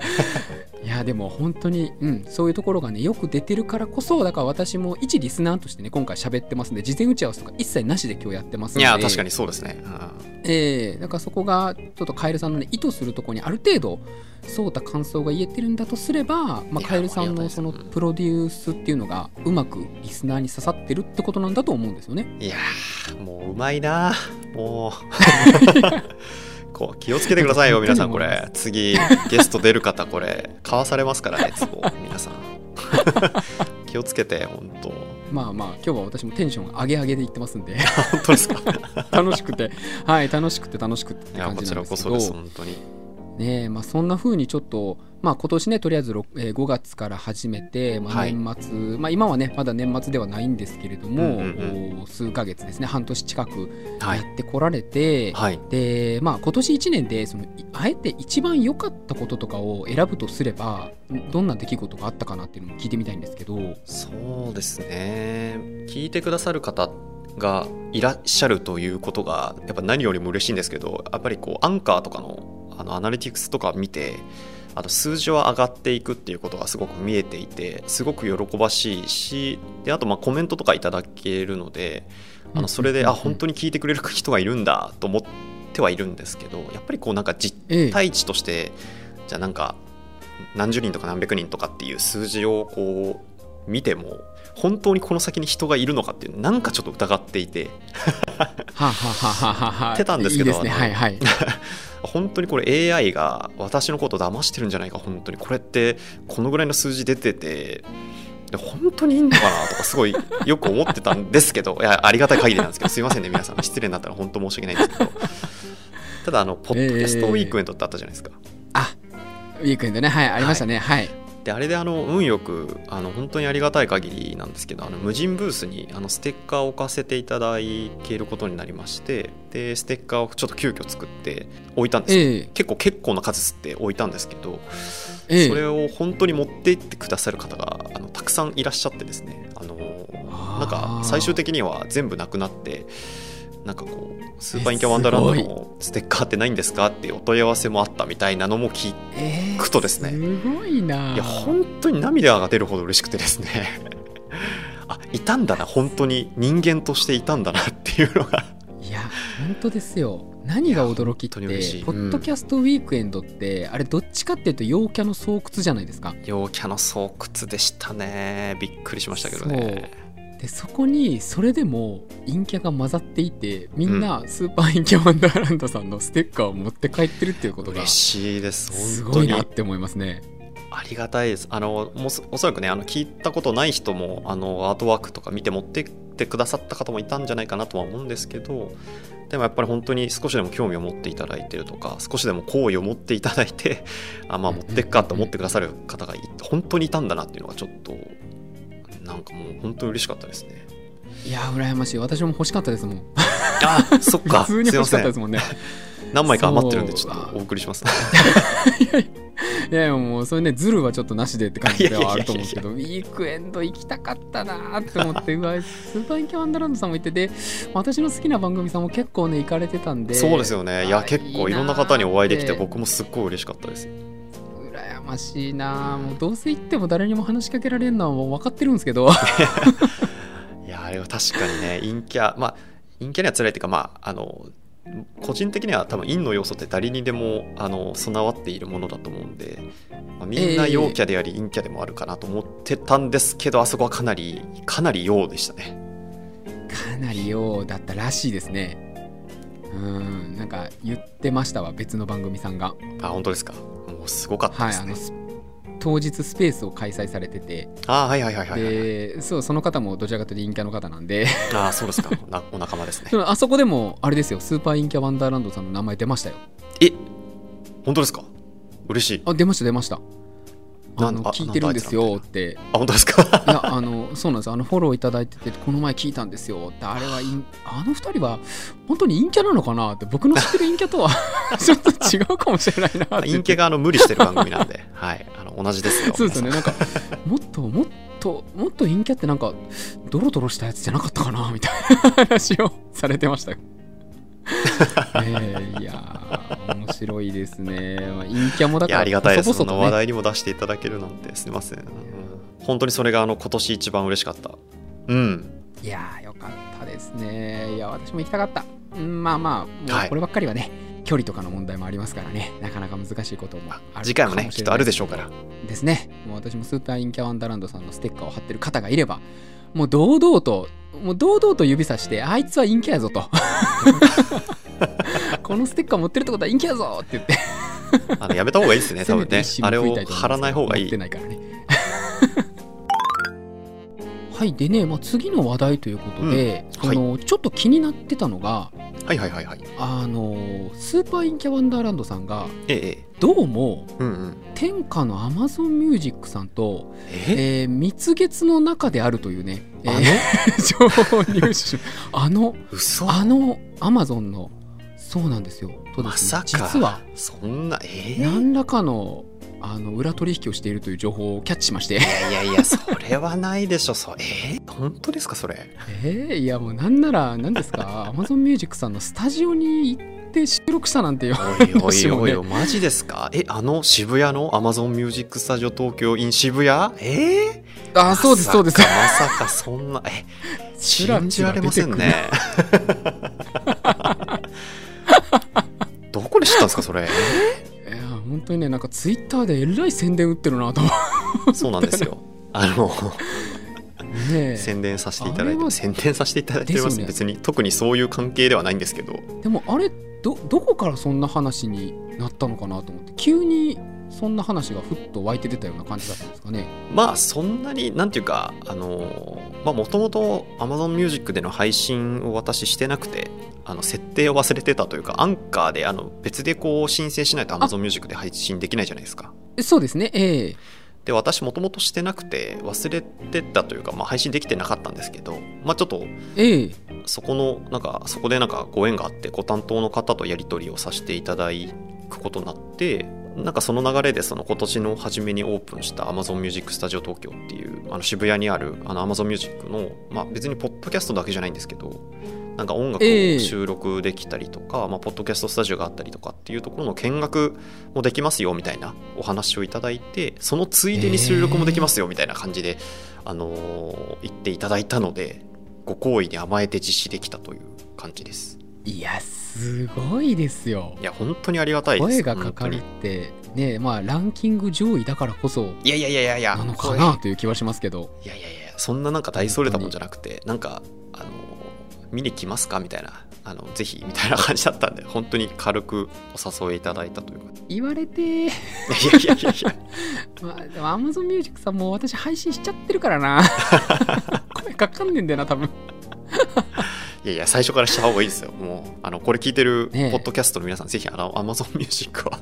でも本当に、うん、そういうところがねよく出てるからこそだから私も一リスナーとしてね今回喋ってますんで事前打ち合わせとか一切なしで今日やってますんで。いや確かにそうですね、うん、ええー、だからそこがちょっとカエルさんのね意図するところにある程度そうた感想が言えてるんだとすれば、まあ、カエルさんのそのプロデュースっていうのがうまくリスナーに刺さってるってことなんだと思うんですよね。いやもううまいなもう こう気をつけてくださいよ皆さんこれ。次ゲスト出る方これ。買わされますからねツボ皆さん。気をつけて本当。まあまあ今日は私もテンション上げ上げで言ってますんで。本当ですか。楽しくて。はい楽しくて楽しくてって感じなんですけど。いやこちらこそです本当にねまあ、そんな風にちょっと、まあ、今年ねとりあえず、えー、5月から始めて、まあ、年末、はい、まあ、今はねまだ年末ではないんですけれども、うんうんうん、数ヶ月ですね半年近くやってこられて、はい、でまあ、今年1年でそのあえて一番良かったこととかを選ぶとすればどんな出来事があったかなっていうのも聞いてみたいんですけど。そうですね。聞いてくださる方がいらっしゃるということがやっぱ何よりも嬉しいんですけどやっぱりこうアンカーとかのあのアナリティクスとか見てあと数字は上がっていくっていうことがすごく見えていてすごく喜ばしいしであとまあコメントとかいただけるのであのそれであ本当に聞いてくれる人がいるんだと思ってはいるんですけどやっぱりこうなんか実態値として、じゃあなんか何十人とか何百人とかっていう数字をこう見ても本当にこの先に人がいるのかっていうなんかちょっと疑っていて。はははははってたんですけどね。はいはい。本当にこれ AI が私のことを騙してるんじゃないか本当に。これってこのぐらいの数字出てて本当にいいのかなとかすごいよく思ってたんですけどいやありがたい限りなんですけどすいませんね皆さん。失礼になったら本当申し訳ないんですけど。ただあのポッドキャストウィークエンドってあったじゃないですか、えー、あウィークエンドね。はいありましたね。はい、はいであれであの運よくあの本当にありがたい限りなんですけどあの無人ブースにあのステッカーを置かせていただけることになりましてでステッカーをちょっと急遽作って置いたんですよ、えー、結構結構な数吸って置いたんですけど、えー、それを本当に持っていってくださる方があのたくさんいらっしゃってですねあのなんか最終的には全部なくなってなんかこうスーパーインキャワンダーランドのステッカーってないんですかってお問い合わせもあったみたいなのも聞くとですね、えー、すごいな。いや本当に涙が出るほど嬉しくてですね。あいたんだな本当に人間としていたんだなっていうのが。いや本当ですよ。何が驚きってポッドキャストウィークエンドって、うん、あれどっちかっていうと陽キャの巣窟じゃないですか。陽キャの巣窟でしたね。びっくりしましたけどねでそこにそれでも陰キャが混ざっていてみんなスーパー陰キャワンダーランドさんのステッカーを持って帰ってるっていうことが嬉しいですすごいなって思いますね。ありがたいです。あのもおそらくねあの聞いたことない人もあのアートワークとか見て持ってってくださった方もいたんじゃないかなとは思うんですけどでもやっぱり本当に少しでも興味を持っていただいてるとか少しでも好意を持っていただいてあまあ持ってっかと思ってくださる方が本当にいたんだなっていうのがちょっとなんかもう本当に嬉しかったですね。いや羨ましい。私も欲しかったですもん。あそっか。普通に欲しかったですもんね。何枚か余ってるんでちょっとお送りします。いやいやもうそれねズルはちょっとなしでって感じではあると思うけど ウィークエンド行きたかったなって思ってうわスーパーインキャワンダーランドさんも行ってて私の好きな番組さんも結構ね行かれてたんで。そうですよね。いや結構いろんな方にお会いできて。僕もすっごい嬉しかったですましいな。もうどうせ行っても誰にも話しかけられるのはもう分かってるんですけど。いやあれは確かにね陰キャまあ陰キャには辛いっていうかまああの個人的には多分陰の要素って誰にでもあの備わっているものだと思うんで、まあ、みんな陽キャであり陰キャでもあるかなと思ってたんですけど、えー、あそこはかなりかなり陽でしたね。かなり陽だったらしいですねうんなんか言ってましたわ別の番組さんが。あ本当ですか？もうすごかったですね、はい、あの当日スペースを開催されてて。あはいはいはいはい、でそうその方もどちらかというと陰キャの方なんで。あそうですか。お仲間ですね。あそこでもあれですよスーパー陰キャワンダーランドさんの名前出ましたよ。え本当ですか？嬉しい。あ出ました出ましたあの聞いてるんですよって。あ本当ですか？いやあのそうなんですあのフォローいただいててこの前聞いたんですよってあれはあの二人は本当に陰キャなのかなって僕の知ってる陰キャとは ちょっと違うかもしれないなって。陰キャがあの無理してる番組なんで、はい、あの同じですよ。そうですよね。なんかもっともっともっと陰キャってなんかドロドロしたやつじゃなかったかなみたいな話をされてました ええいやー面白いですね、まあ、陰キャもだからありがたいです。そね話題にも出していただけるなんて、すみません。うん本当にそれがあの今年一番嬉しかった。うん。いやーよかったですねいや私も行きたかったうんまあまあこればっかりはね、距離とかの問題もありますからねなかなか難しいこともある次回もね、かしれないきっとあるでしょうから。ですねもう私もスーパーインキャワンダーランドさんのステッカーを貼ってる方がいればもう堂々ともう堂々と指さしてあいつは陰キャやぞと。このステッカー持ってるってことは陰キャやぞって言って。あのやめた方がいいですね、せ多分ね。あれを貼らない方がいい。持って。ないからねはいでね、まあ、次の話題ということで、うん。そのちょっと気になってたのがはいはいはいはい。あのスーパーインキャワンダーランドさんがええ。ええ、どうもうんうん。天下のアマゾンミュージックさんと、え？えー蜜月の中であるというね、えあの？ー 情報を入手。し あの嘘。あのアマゾンのそうなんですよ。とでますさねか。実は。そんな、ええ？何らかのあの裏取引をしているという情報をキャッチしまして。いやいやいや、それはないでしょ、そえー、本当ですか、それ？えー、いやもうなんなら何ですか？アマゾンミュージックさんのスタジオに行って収録したなんてよおいおいおいおい、マジですか？え、あの渋谷の Amazon Music Studio 東京 in 渋谷？えー、あそうですそうです。まさかまさかそんな、え、信じられませんね。どこで知ったんですか、それ？いや本当にねなんかツイッターでえらい宣伝打ってるなと思そうなんですよ。あの、うね宣伝させていただいて、宣伝させていただいてます、ね。別に特にそういう関係ではないんですけど、でもあれどどこからそんな話になったのかなと思って急にそんな話がふっと湧いて出たような感じだったんですかね。まあそんなになんていうかあのまあもともと Amazon Music での配信を私してなくてあの設定を忘れてたというかアンカーであの別でこう申請しないと Amazon Music で配信できないじゃないですか。えそうですね。ええ。で私もともとしてなくて忘れてたというか、まあ、配信できてなかったんですけどまあちょっとええ。そこのなんかそこでなんかご縁があってご担当の方とやり取りをさせていただくことになってなんかその流れでその今年の初めにオープンした Amazon Music Studio 東京っていうあの渋谷にあるあの Amazon Music の、まあ、別にポッドキャストだけじゃないんですけどなんか音楽ええ。を収録できたりとか、まあ、ポッドキャストスタジオがあったりとかっていうところの見学もできますよみたいなお話をいただいてそのついでに収録もできますよみたいな感じで、あのー言っていただいたのでご好意に甘えて実施できたという感じです。いやすごいですよ。いや本当にありがたいです。声がかかるってねまあランキング上位だからこそいやいやいやいやいやなのか声なという気はしますけど。いやいやいやそんななんか大それたもんじゃなくてなんかあの見に来ますか？みたいなあのぜひみたいな感じだったんで本当に軽くお誘いいただいたというか。言われて。いやいやいやいや。まあでも Amazon Music さんも私配信しちゃってるからな。声かかんねんだよな多分いやいや最初からした方がいいですよ。もうあのこれ聞いてるポッドキャストの皆さん、ぜひあの Amazon Music は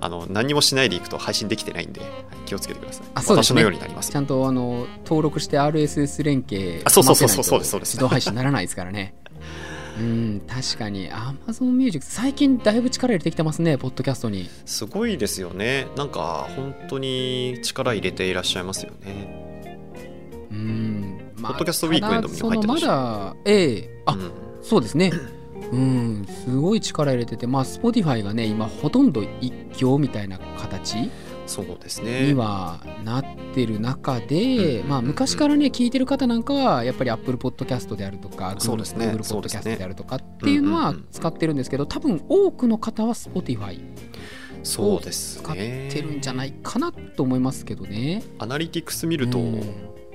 あの何もしないでいくと配信できてないんで、はい気をつけてください。あそうですね。私のようになります。ちゃんとあの登録して RSS 連携あそうそうそうそうそうですそうです。自動配信ならないですからね。うん確かに。Amazon Music 最近だいぶ力入れてきてますねポッドキャストに。すごいですよね。なんか本当に力入れていらっしゃいますよね。うんまポッドキャストウィークエンドにも入ってまだええ。あ、うん。そうですね。うんすごい力入れててまあ Spotify がね今ほとんど一強みたいな形そうですね。にはなってる中で、うんまあ、昔からね聞いてる方なんかはやっぱり Apple Podcast であるとかそうですね。Google Podcast であるとかっていうのは使ってるんですけど多分多くの方は Spotify そうです使っねてるんじゃないかなと思いますけどね。アナリティクス見ると、うん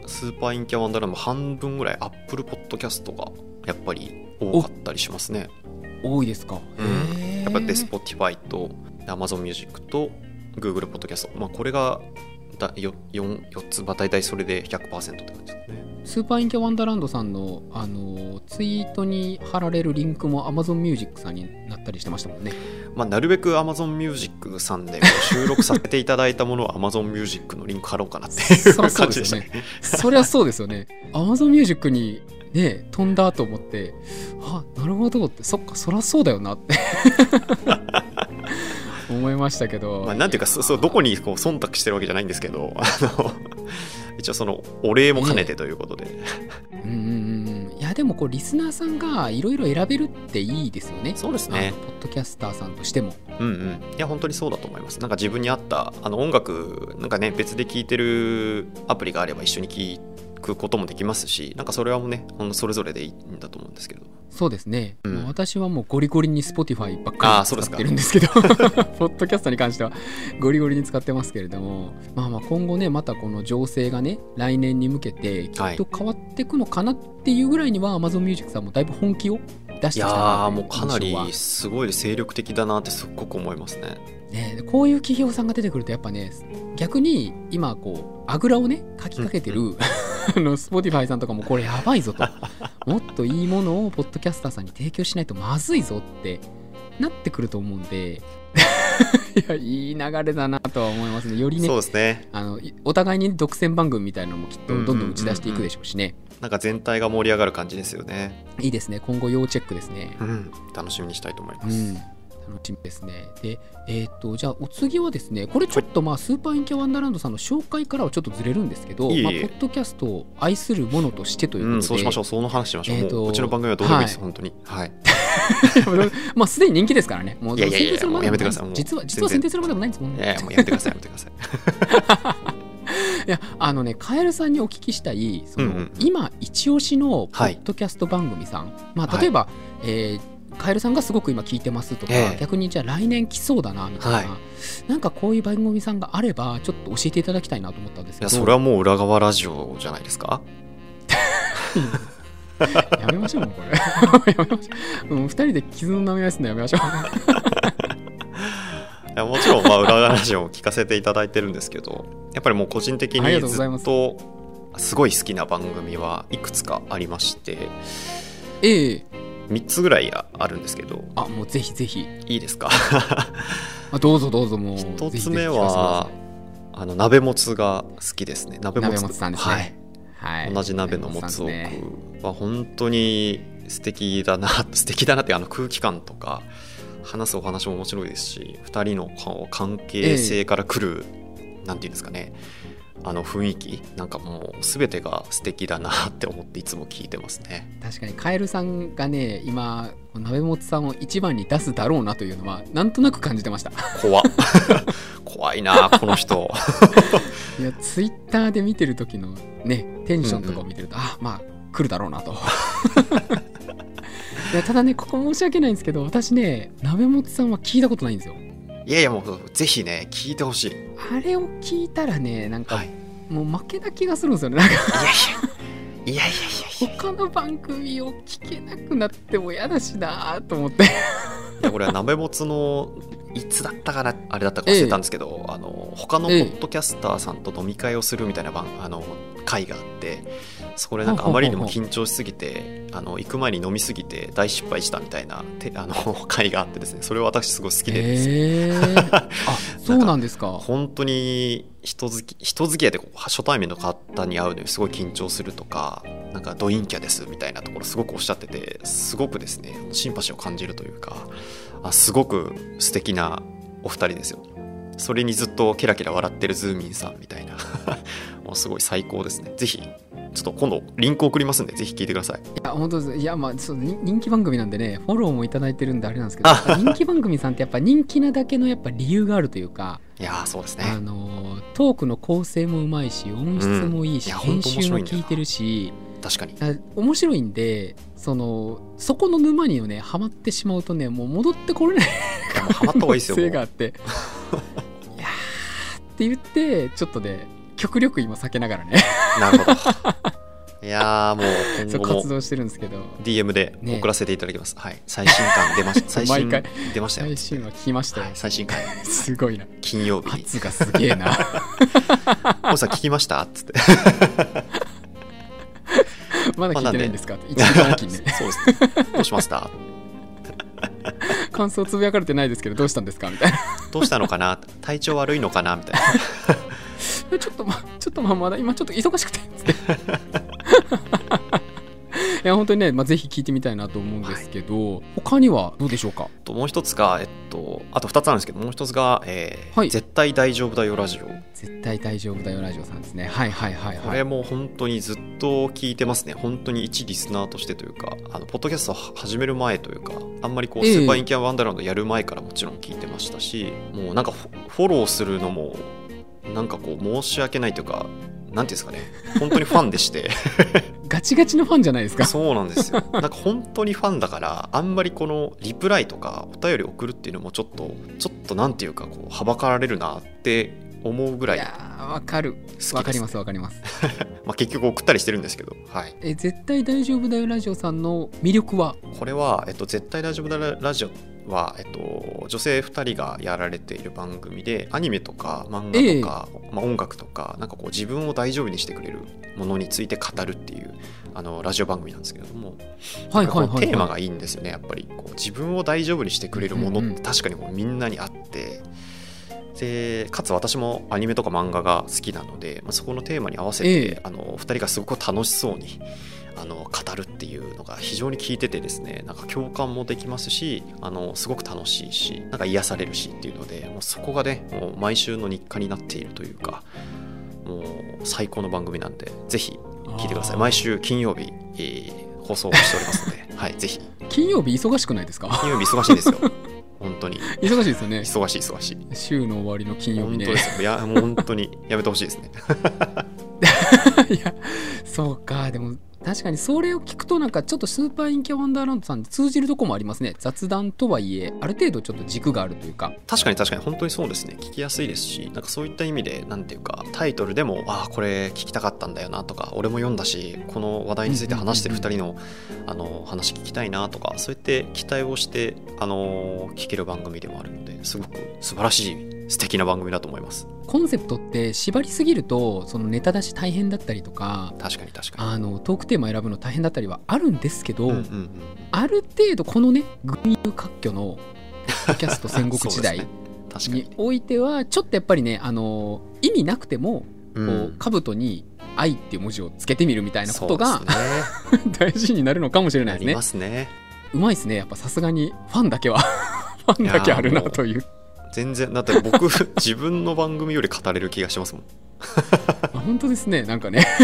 スーパーインキャワンダーラム半分ぐらいアップルポッドキャストがやっぱり多かったりしますね。多いですか？うん。やっぱで Spotify と Amazon Music と Google ポッドキャストまあこれがだ 4, 4, 4つ、まあ、大体それで100%って感じですかね。スーパーインキャワンダーランドさんのあのツイートに貼られるリンクも Amazon Music さんになったりしてましたもんね。まあ、なるべく Amazon Music さんで収録させていただいたものを Amazon Music のリンク貼ろうかなっていうそりゃそう感じでしたね。ですよね。そりゃそうですよね。Amazon Music にね飛んだと思ってあなるほどってそっかそりゃそうだよなって思いましたけど、まあ、なんていうかそそうどこにこう忖度してるわけじゃないんですけどあの 一応そのお礼も兼ねてということで、うんうんうん。いやでもこうリスナーさんがいろいろ選べるっていいですよね。そうですね。ポッドキャスターさんとしても。うんうん。いや本当にそうだと思います。なんか自分に合ったあの音楽なんかね別で聴いてるアプリがあれば一緒に聴くこともできますしなんかそれはもうねほんのそれぞれでいいんだと思うんですけど。そうですね、うん。まあ私はもうゴリゴリに Spotify ばっあか。り使ってるんですけど ポッドキャストに関しては。ゴリゴリに使ってますけれども。まあまあ今後ねまたこの情勢がね来年に向けてきっと変わっていくのかなっていうぐらいには Amazon Music さんもだいぶ本気を出してきいやたなーもうかなりすごい精力的だなってすっごく思いますねね、でこういう企業さんが出てくるとやっぱね逆に今こうあぐらをねかきかけてる、あの Spotify さんとかもこれやばいぞと。もっといいものをポッドキャスターさんに提供しないとまずいぞってなってくると思うんで。いやいい流れだなとは思いますね。よりねそうですね。あのいお互いに独占番組みたいなのもきっとどんどん打ち出していくでしょうしね、なんか全体が盛り上がる感じですよね。いいですね。今後要チェックですね。うん。楽しみにしたいと思います、うん、楽しみですね。で、えっ、と、じゃあ、お次はですね、これちょっとまあ、スーパーインキャワンダーランドさんの紹介からはちょっとずれるんですけど、いえいえ。まあ、ポッドキャストを愛するものとしてということで、うん、そうしましょうその話しましょう、えーともううちの番組はどうでもいいです、はい。本当に。はい。まあ、すでに人気ですからね。もういやいやいやもうやめてください。実は、実は宣伝するまでもないんですもんいね。やいやもうやめてくださいやめてください。いや、あのね、カエルさんにお聞きしたい、その、うんうん今、一押しのポはい。ッドキャスト番組さん、まあ、例えば、えーカエルさんがすごく今聞いてますとか、ええ。逆にじゃあ来年来そうだなみたいな、はい。なんかこういう番組さんがあればちょっと教えていただきたいなと思ったんですいけど。やそれはもう裏側ラジオじゃないですか？やめましょうこれ。やめましょう。もう 二人で傷の舐め合いするのやめましょ いやもちろんまあ裏側ラジオを聞かせていただいてるんですけどやっぱりもう個人的にずっとすごい好きな番組はいくつかありまして。うええ3つぐらいあるんですけど。あもうぜひぜひ。いいですか？あどうぞどうぞもう1ぜひつ目はさあの鍋もつが好きですね。鍋もつ。鍋もつさんですね。はい。いはい。同じ鍋のもつを鍋もつさんですねは本当に素敵だな 素敵だなってあの空気感とか話すお話も面白いですし2人の関係性から来る、なんていうんですかねあの雰囲気なんかもう全てが素敵だなって思っていつも聞いてますね。確かにカエルさんがね今鍋もつさんを一番に出すだろうなというのはなんとなく感じてました。怖っ。怖いなこの人。いやツイッターで見てる時のねテンションとかを見てると、あまあ来るだろうなと。いやただねここ申し訳ないんですけど私ね鍋もつさんは聞いたことないんですよいやいやもうぜひね聞いてほしい。あれを聞いたらねなんか、はい。もう負けな気がするんですよねなんか。いやいやいやいやいやいや。他の番組を聞けなくなっても嫌だしなと思って。いやこれは鍋もつのいつだったかなあれだったか忘れたんですけど、あの他のポッドキャスターさんと飲み会をするみたいな番あの会があってそこでなんかあまりにも緊張しすぎてあの行く前に飲みすぎて大失敗したみたいなてあの 会があってですね。それを私すごい好きでですえあ そうなんですか。本当に人付き人付き合いで初対面の方に会うのにすごい緊張するとかなんかド陰キャですみたいなところすごくおっしゃっててすごくですねシンパシーを感じるというかあすごく素敵なお二人ですよ。それにずっとケラケラ笑ってるズーミンさんみたいな。もうすごい最高ですね。ぜひちょっと今度リンク送りますんでぜひ聞いてください。いや本当です。いやまあそう人人気番組なんでねフォローもいただいてるんであれなんですけどあ人気番組さんってやっぱ人気なだけのやっぱ理由があるというかいやーそうですあねのトークの構成もうまいし音質もいいし、うんいや編集も聞いてるし確かに。あ面白いんでそのそこの沼にねハマってしまうとねもう戻ってこれないいやもうハマった方がいいですよもう。性があって。いやーって言ってちょっとね極力今避けながらね。なるほど。い いやーもう今後も。活動してるんですけど。DM でね。送らせていただきます、はい。最新刊出ました 最新毎回。出ましたよ。最新話聞きましたよ、はい、最新刊 すごいな。金曜日に。圧がすげえな「モさん聞きました?」っつって。まだ聞いてないんですか？って一時間おきにね。そうですね。どうしました？感想つぶやかれてないですけどどうしたんですか？みたいな。どうしたのかな？体調悪いのかな？みたいな。えちょっとまちょっとまあまだ今ちょっと忙しくて。つっていや本当にね、まあ、ぜひ聞いてみたいなと思うんですけど、他にはどうでしょうか？ともう一つが、えっと、あと二つあるんですけどもう一つが、えーはい。絶対大丈夫だよラジオ」絶対大丈夫だよラジオさんですね。はいはいはいはい。これも本当にずっと聞いてますね。本当に一リスナーとしてというかあのポッドキャストを始める前というかあんまりこうええ。スーパーインキャワンダーランドやる前からもちろん聞いてましたし、もうなんかフォローするのもなんかこう申し訳ないというかなんていうんですかね。本当にファンでして。ガチガチのファンじゃないですか。そうなんですよ。なんか本当にファンだからあんまりこのリプライとかお便り送るっていうのもちょっとちょっとなんていうかこうはばかられるなって思うぐらい好いやーわかる。わかりますわかります。まあ、結局送ったりしてるんですけど。はい。え絶対大丈夫だよラジオさんの魅力は？これは、えっと、絶対大丈夫だラジオは、えっと、女性2人がやられている番組でアニメとか漫画とか、まあ、音楽とかなんかこう自分を大丈夫にしてくれるものについて語るっていうあのラジオ番組なんですけれども、はいはいはい、テーマはがいいんですよねやっぱり。こう自分を大丈夫にしてくれるものって確かにこうみんなにあって。でかつ私もアニメとか漫画が好きなので、まあ、そこのテーマに合わせて、ええ。あの2人がすごく楽しそうにあの語るっていうのが非常に聞いててですねなんか共感もできますしあのすごく楽しいしなんか癒されるしっていうのでもうそこがねもう毎週の日課になっているというかもう最高の番組なんでぜひ聞いてください。毎週金曜日、えー放送をしておりますので、はい、ぜひ。金曜日忙しくないですか？金曜日忙しいんですよ。本当に。忙しいですよね。忙しい忙しい。週の終わりの金曜日ね。本当ですよ。いやもう本当にやめてほしいですね。いやそうか。でも確かにそれを聞くとなんかちょっとスーパーインキャワンダーランドさんに通じるとこもありますね。雑談とはいえある程度ちょっと軸があるというか。確かに確かに本当にそうですね。聞きやすいですしなんかそういった意味でなんていうかタイトルでもああこれ聞きたかったんだよなとか俺も読んだしこの話題について話してる2人のあの話聞きたいなとかそうやって期待をしてあの聞ける番組でもあるのですごく素晴らしい素敵な番組だと思います。コンセプトって縛りすぎるとそのネタ出し大変だったりとか確かに確かに。あのトークテーマ選ぶの大変だったりはあるんですけど、うんうんうん。ある程度このね群雄割拠のキャスト戦国時代に。においてはちょっとやっぱりねあの意味なくてもこうう兜に「愛」っていう文字をつけてみるみたいなことがね。大事になるのかもしれないですね。ますね。うまいですね。やっぱさすがにファンだけは ファンだけあるなという全然だって僕 自分の番組より語れる気がしますもん。あ本当ですね。なんかね。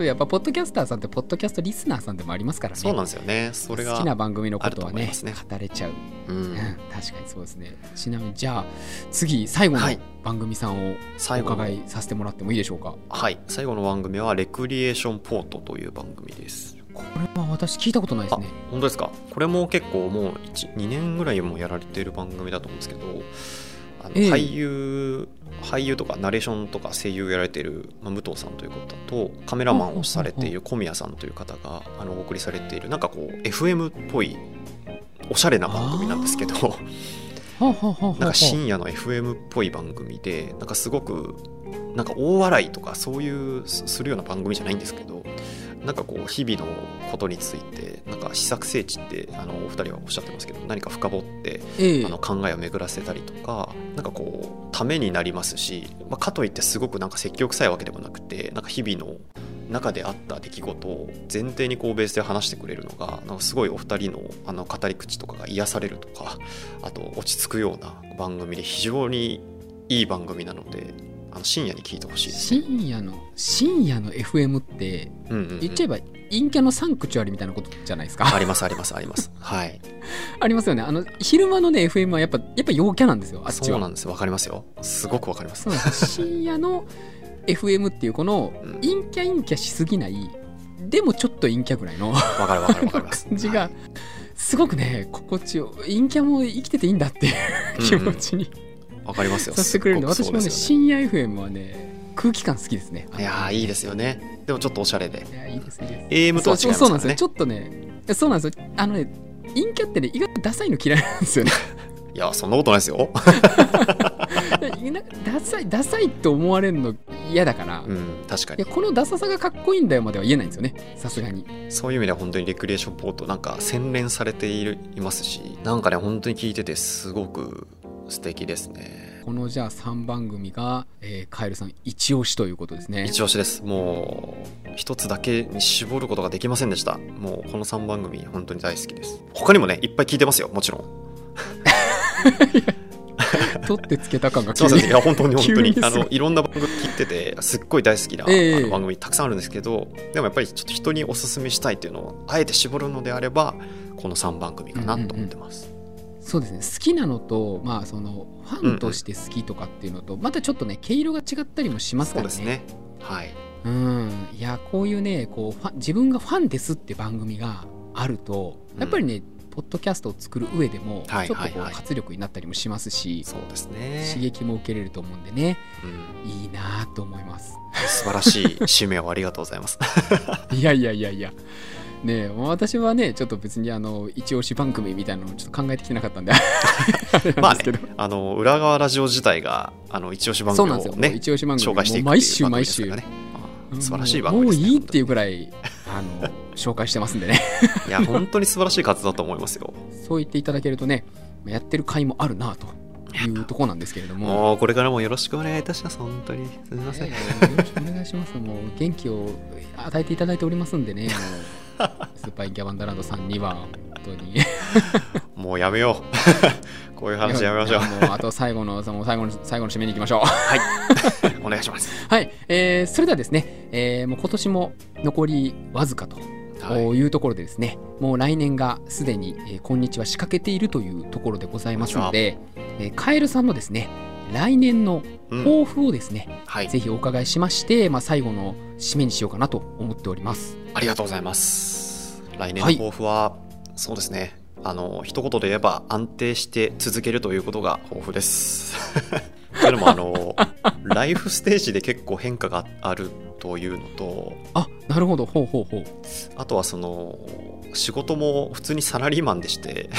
やっぱポッドキャスターさんってポッドキャストリスナーさんでもありますからね。そうなんですよね。それが好きな番組のことはねね。語れちゃう、うん。うん、確かにそうですね。ちなみにじゃあ次最後のはい。番組さんをお伺いさせてもらってもいいでしょうか？はい。最後の番組はレクリエーションポートという番組ですこれは私聞いたことないですね。本当ですか？これも結構もう2年ぐらいもやられている番組だと思うんですけどあのええ。俳優俳優とかナレーションとか声優をやられている、まあ、武藤さんという方とカメラマンをされている小宮さんという方があのお送りされているなんかこう FM っぽいおしゃれな番組なんですけどなんか深夜の FM っぽい番組でなんかすごくなんか大笑いとかそういうすするような番組じゃないんですけどなんかこう日々のことについてなんか試作聖地ってあのお二人はおっしゃってますけど何か深掘ってええ。あの考えを巡らせたりとかなんかこうためになりますし、まあ、かといってすごくなんか積極臭いわけでもなくてなんか日々の中であった出来事を前提にこうベースで話してくれるのがなんかすごいお二人のあの語り口とかが癒されるとかあと落ち着くような番組で非常にいい番組なのであの深夜に聞いてほしいですね。深夜の深夜の FM ってうんうんうん言っちゃえば陰キャのサンクチュアリみたいなことじゃないですか？ありますありますあります。はい。ありますよねあの昼間のね FM はやっぱやっぱ陽キャなんですよあっちはそうなんですよ。わかりますよ。すごくわかります深夜の FM っていうこのうん陰キャ陰キャしすぎないでもちょっと陰キャぐらいのわかるわかるわかります。感じがはいすごくね心地よ陰キャも生きてていいんだっていう気持ちにわかりますよ。させてくれるんで私もね深夜 FM はね空気感好きですね。いやーいいですよね。でもちょっとおしゃれで。いやいいですいいです。AM とは違いますからね。そうなんですよ。ちょっとねそうなんですよ。あのね陰キャってね意外とダサいの嫌いなんですよね。いやそんなことないですよ。ダサいダサいって思われるの嫌だから、いうん確かに。やこのダサさがかっこいいんだよまでは言えないんですよね。さすがに。そういう意味では本当にレクリエーションポートなんか洗練されているいますしなんかね本当に聞いててすごく素敵ですね。このじゃあ3番組が、えーカエルさん一押しということですね。一押しです。もう一つだけに絞ることができませんでした。もうこの3番組本当に大好きです。他にもねいっぱい聞いてますよ。もちろん。取ってつけた感が すいません。いにや本当に本当に。あのいろんな番組聞いててすっごい大好きな、ええ。あの番組たくさんあるんですけどでもやっぱりちょっと人におすすめしたいっていうのをあえて絞るのであればこの3番組かなと思ってます、そうですね。好きなのとまあそのファンとして好きとかっていうのと、またちょっとね毛色が違ったりもしますからね。そうですね。はい。うん。いやこういうねこうファン自分がファンですって番組があるとやっぱりね、ポッドキャストを作る上でもはいちょっとこう活力になったりもしますし、そうですね。刺激も受けれると思うんでね。うん。いいなと思います。素晴らしい締めをありがとうございます。いやいやいやいやねえもう私はねちょっと別にあの一押し番組みたいなのをちょっと考えてきてなかったんで まあねあの、裏側ラジオ自体が、あの、一押し番組そうなんですよ、もうをね、一押し番組紹介していくもう毎週毎週ね。あ素晴らしい番もう組ですね。いいっていうぐらいあの紹介してますんでねいや、本当に素晴らしい活動だと思いますよ。そう言っていただけるとねやってる回もあるなというところなんですけれどももう、これからもよろしくお願いいたします。本当に。すみません。いやいやよろしくお願いします。もう元気を与えていただいておりますんでね、もう スーパーインキャワンダーランドさんには本当に。もうやめよう。こういう話やめましょう。もうあと最後のその最後の最後の締めに行きましょう。はい。お願いします。はい、えーそれではですね、えーもう今年も残りわずかと。はい。いうところでですね、もう来年がすでに、えーこんにちは仕掛けているというところでございますので、えーカエルさんのですね、来年のうん。抱負をですね、はい。ぜひお伺いしまして、まあ、最後の締めにしようかなと思っております。ありがとうございます。来年の抱負は、そうですね。あの、一言で言えば安定して続けるということが抱負です。というのも、あの、ライフステージで結構変化があるというのと、あなるほど、ほうほうほう。あとはその、仕事も普通にサラリーマンでして、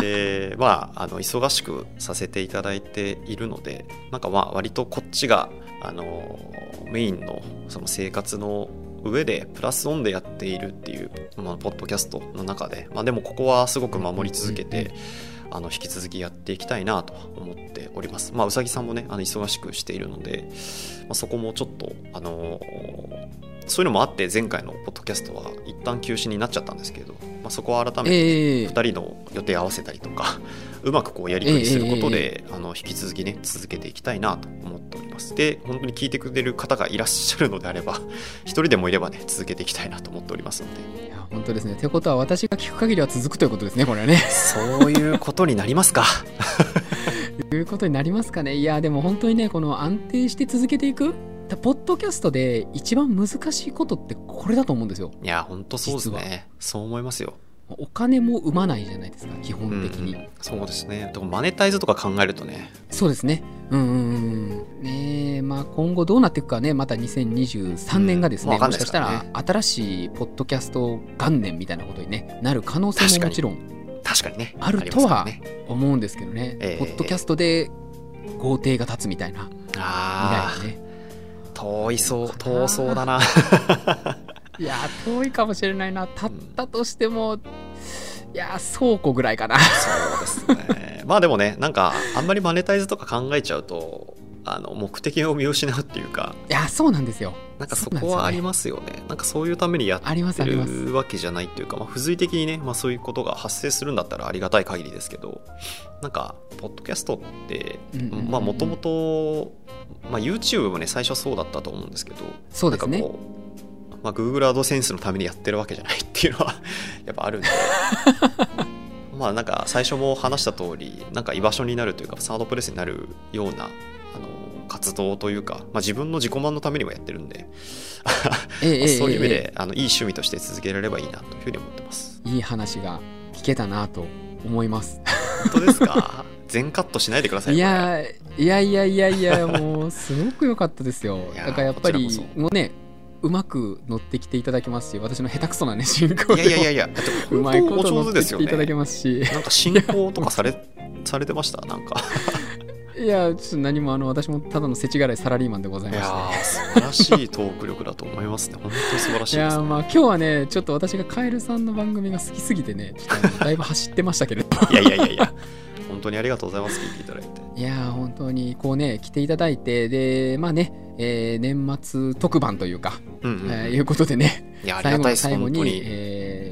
で、まあ、あの、忙しくさせていただいているので、なんかまあ、割とこっちが、あの、メインのその生活の上でプラスオンでやっているっていう、まあ、ポッドキャストの中で、まあ、でもここはすごく守り続けて、あの引き続きやっていきたいなと思っております。まあ、うさぎさんもね、あの忙しくしているので、まあ、そこもちょっと、あのそういうのもあって、前回のポッドキャストは一旦休止になっちゃったんですけど、まあ、そこは改めて、ええ2人の予定合わせたりとか、うまくこうやりくりすることで、あの引き続きね、続けていきたいなと思っております。で、本当に聞いてくれる方がいらっしゃるのであれば、一人でもいればね、続けていきたいなと思っておりますので、いや本当ですね。ということは私が聞く限りは続くということですね、これはね。そういうことになりますか。と いうことになりますかね。いや、でも本当にね、この安定して続けていく。だポッドキャストで一番難しいことってこれだと思うんですよ。いや、本当そうです実ね。そう思いますよ。お金も生まないじゃないですか、基本的に。うんそうですね。でもマネタイズとか考えるとね、そうですね。うんうんうん。ねえ、まあ今後どうなっていくかね、また2023年がですね、うんもしかしたら新しいポッドキャスト元年みたいなことに、ね、なる可能性ももちろん確かにね。あるとは思うんですけどね、ええポッドキャストで豪邸が立つみたいなあ未来がね。あ、遠いそう、遠そうだな。いやー、遠いかもしれないな。立ったとしても、いやー、倉庫ぐらいかな。そうですね。まあでもね、なんか、あんまりマネタイズとか考えちゃうと、あの目的を見失うっていうか、いやー、そうなんですよ。なんかそこはありますよね。なんかそういうためにやって。るわけじゃないっていうか、まあ、付随的にね、まあ、そういうことが発生するんだったらありがたい限りですけど、なんか、ポッドキャストってまあ、もともと、まあ、YouTube もね、最初そうだったと思うんですけど、そうですねまあ、Google アドセンスのためにやってるわけじゃないっていうのは やっぱあるんで まあなんか最初も話した通りなんか居場所になるというかサードプレスになるような活動というか、まあ、自分の自己満のためにもやってるんで、そういう意味えであのいい趣味として続けられればいいなというふうに思ってます。えいい話が聞けたなと思います。本当ですか？全カットしないでくださいいよやいやいやいやいやもうすごく良かったですよ。だからやっぱりもうねうまく乗ってきていただけますし私の下手くそなね進行これいやいやいやうまいこと乗って上手ですよきていただけねますし。なんか進行とかされされてました？なんかいやちょっと何もあの私もただの世知辛いサラリーマンでございまして。ー素晴らしいトーク力だと思いますね。本当に素晴らしいですいやーまあ今日はねちょっと私がカエルさんの番組が好きすぎてねだいぶ走ってましたけれど。いやいやいや。いや本当にありがとうございます。聞いていただいて。いやー本当にこうね来ていただいてでまあね、えー年末特番というか、うんうん、えーいうことでね。いやありがたいです。最後の最後に。えー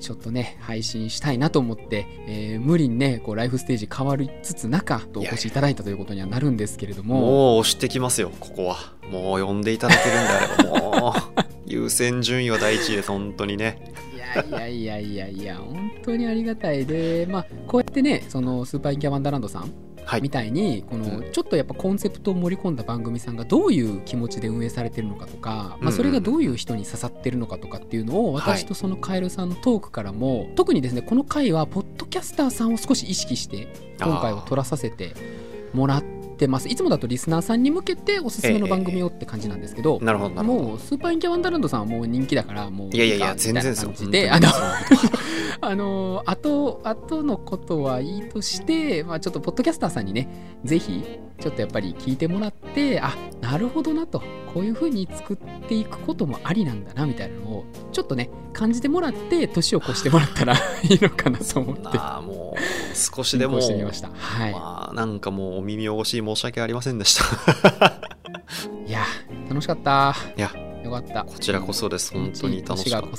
ちょっとね配信したいなと思って、えー無理にねこうライフステージ変わりつつ中とお越しいただいたということにはなるんですけれども。もう押してきますよここは。もう呼んでいただけるんであれば もう優先順位は第一位です本当にね。いやいやいやいやいや本当にありがたいでまあこうやってねそのスーパーインキャワンダーランドさんはいみたいにこのちょっとやっぱコンセプトを盛り込んだ番組さんがどういう気持ちで運営されてるのかとか、まあ、それがどういう人に刺さってるのかとかっていうのをはい。私とそのカエルさんのトークからも特にですねこの回はポッドキャスターさんを少し意識して今回は撮らさせてもらってます。いつもだとリスナーさんに向けておすすめの番組をって感じなんですけど、なるほどなるほど。もうスーパーインキャワンダーランドさんはもう人気だからもういやいやいや全然ですよであ本のあの後後のことはいいとして、まあ、ちょっとポッドキャスターさんにねぜひちょっとやっぱり聞いてもらってあなるほどなと。こういう風に作っていくこともありなんだなみたいなのをちょっとね感じてもらって年を越してもらったら いいのかなと思って。なあもう少しでもしてみました。はい、まあなんかもうお耳汚し申し訳ありませんでした。いや楽しかった。いやよかった。こちらこそです。本当に楽しかった。い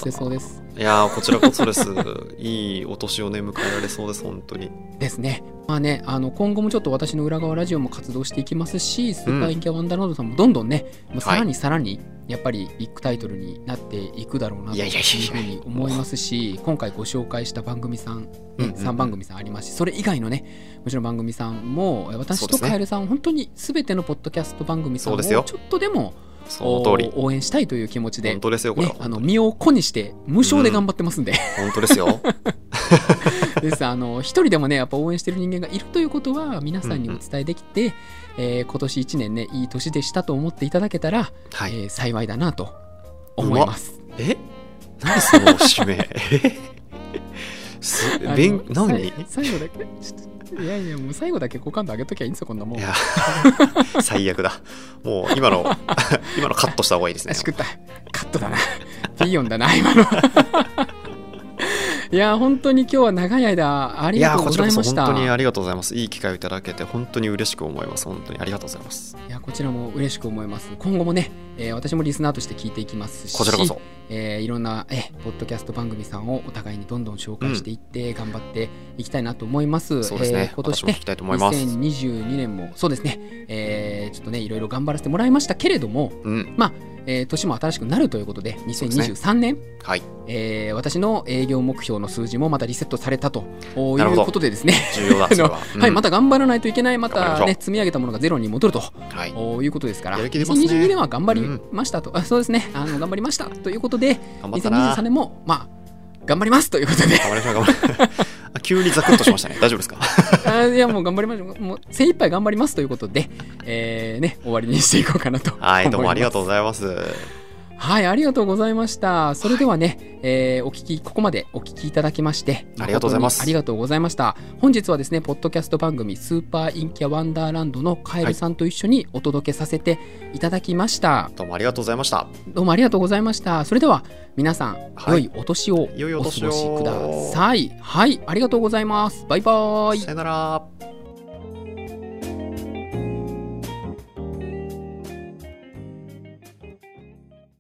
やーこちらこそです。いいお年をね迎えられそうです本当に。ですね。まあね、あの今後もちょっと私の裏側ラジオも活動していきますし、スーパーインキャワンダーランドさんもどんどんね、もうさらにさらにやっぱりビッグタイトルになっていくだろうなというふうに思いますし、今回ご紹介した番組さん、ねうんうんうん。3番組さんありますし、それ以外のね、もちろん番組さんも、私とカエルさん、本当にすべてのポッドキャスト番組さんをちょそうですよ。っとでもその通り。お応援したいという気持ちで本、当ですよこれは。ね、あの身を粉にして無償で頑張ってますんで、本当ですよ。です。あの一人でもねやっぱ応援してる人間がいるということは皆さんにお伝えできて、えー今年1年ねいい年でしたと思っていただけたら、はい、えー幸いだなと思います。え？何その締め？え？す何？最後だけちょっといやいやもう最後だけ好感度上げときゃいいんですよこんなもんい。や最悪だもう今の 今のカットした方がいいですねあしくったカットだなピーヨンだな今の。いや本当に今日は長い間ありいがとうございました。本当にありがとうございます。いい機会をいただけて本当に嬉しく思います。本当にありがとうございます。いやこちらも嬉しく思います。今後もね、えー私もリスナーとして聞いていきますしこちらこそ。えーいろんな、えポッドキャスト番組さんをお互いにどんどん紹介していって、頑張っていきたいなと思います。そうですね。えー今年ね私も聞きたいと思います。2022年もそうですね、えーちょっとねいろいろ頑張らせてもらいましたけれども、うんえー年も新しくなるということでうですね。2023年、はい。えー私の営業目標の数字もまたリセットされたと。いうことでですね。重要だそれは、はい、また頑張らないといけない、またね、積み上げたものがゼロに戻ると。はい。おいうことですから、ね。2022年は頑張りましたと、あそうですね。あの、頑張りましたということで、頑張ったな。2023年も、まあ、頑張りますということで、頑張りましょう頑張急にザクッとしましたね。大丈夫ですか？あいや、もう頑張りましょう、もう精一杯頑張りますということで、えーね、終わりにしていこうかなと。はいどうもありがとうございますはい、ありがとうございました。それではね、えーお聞き、ここまでお聞きいただきまして、ありがとうございますありがとうございました。本日はですね、ポッドキャスト番組、スーパーインキャワンダーランドのカエルさんと一緒にお届けさせていただきました。どうもありがとうございましたどうもありがとうございました。それでは、皆さん、はい良いお年をおお過ごしください。はい、ありがとうございます。バイバーイさ。よなら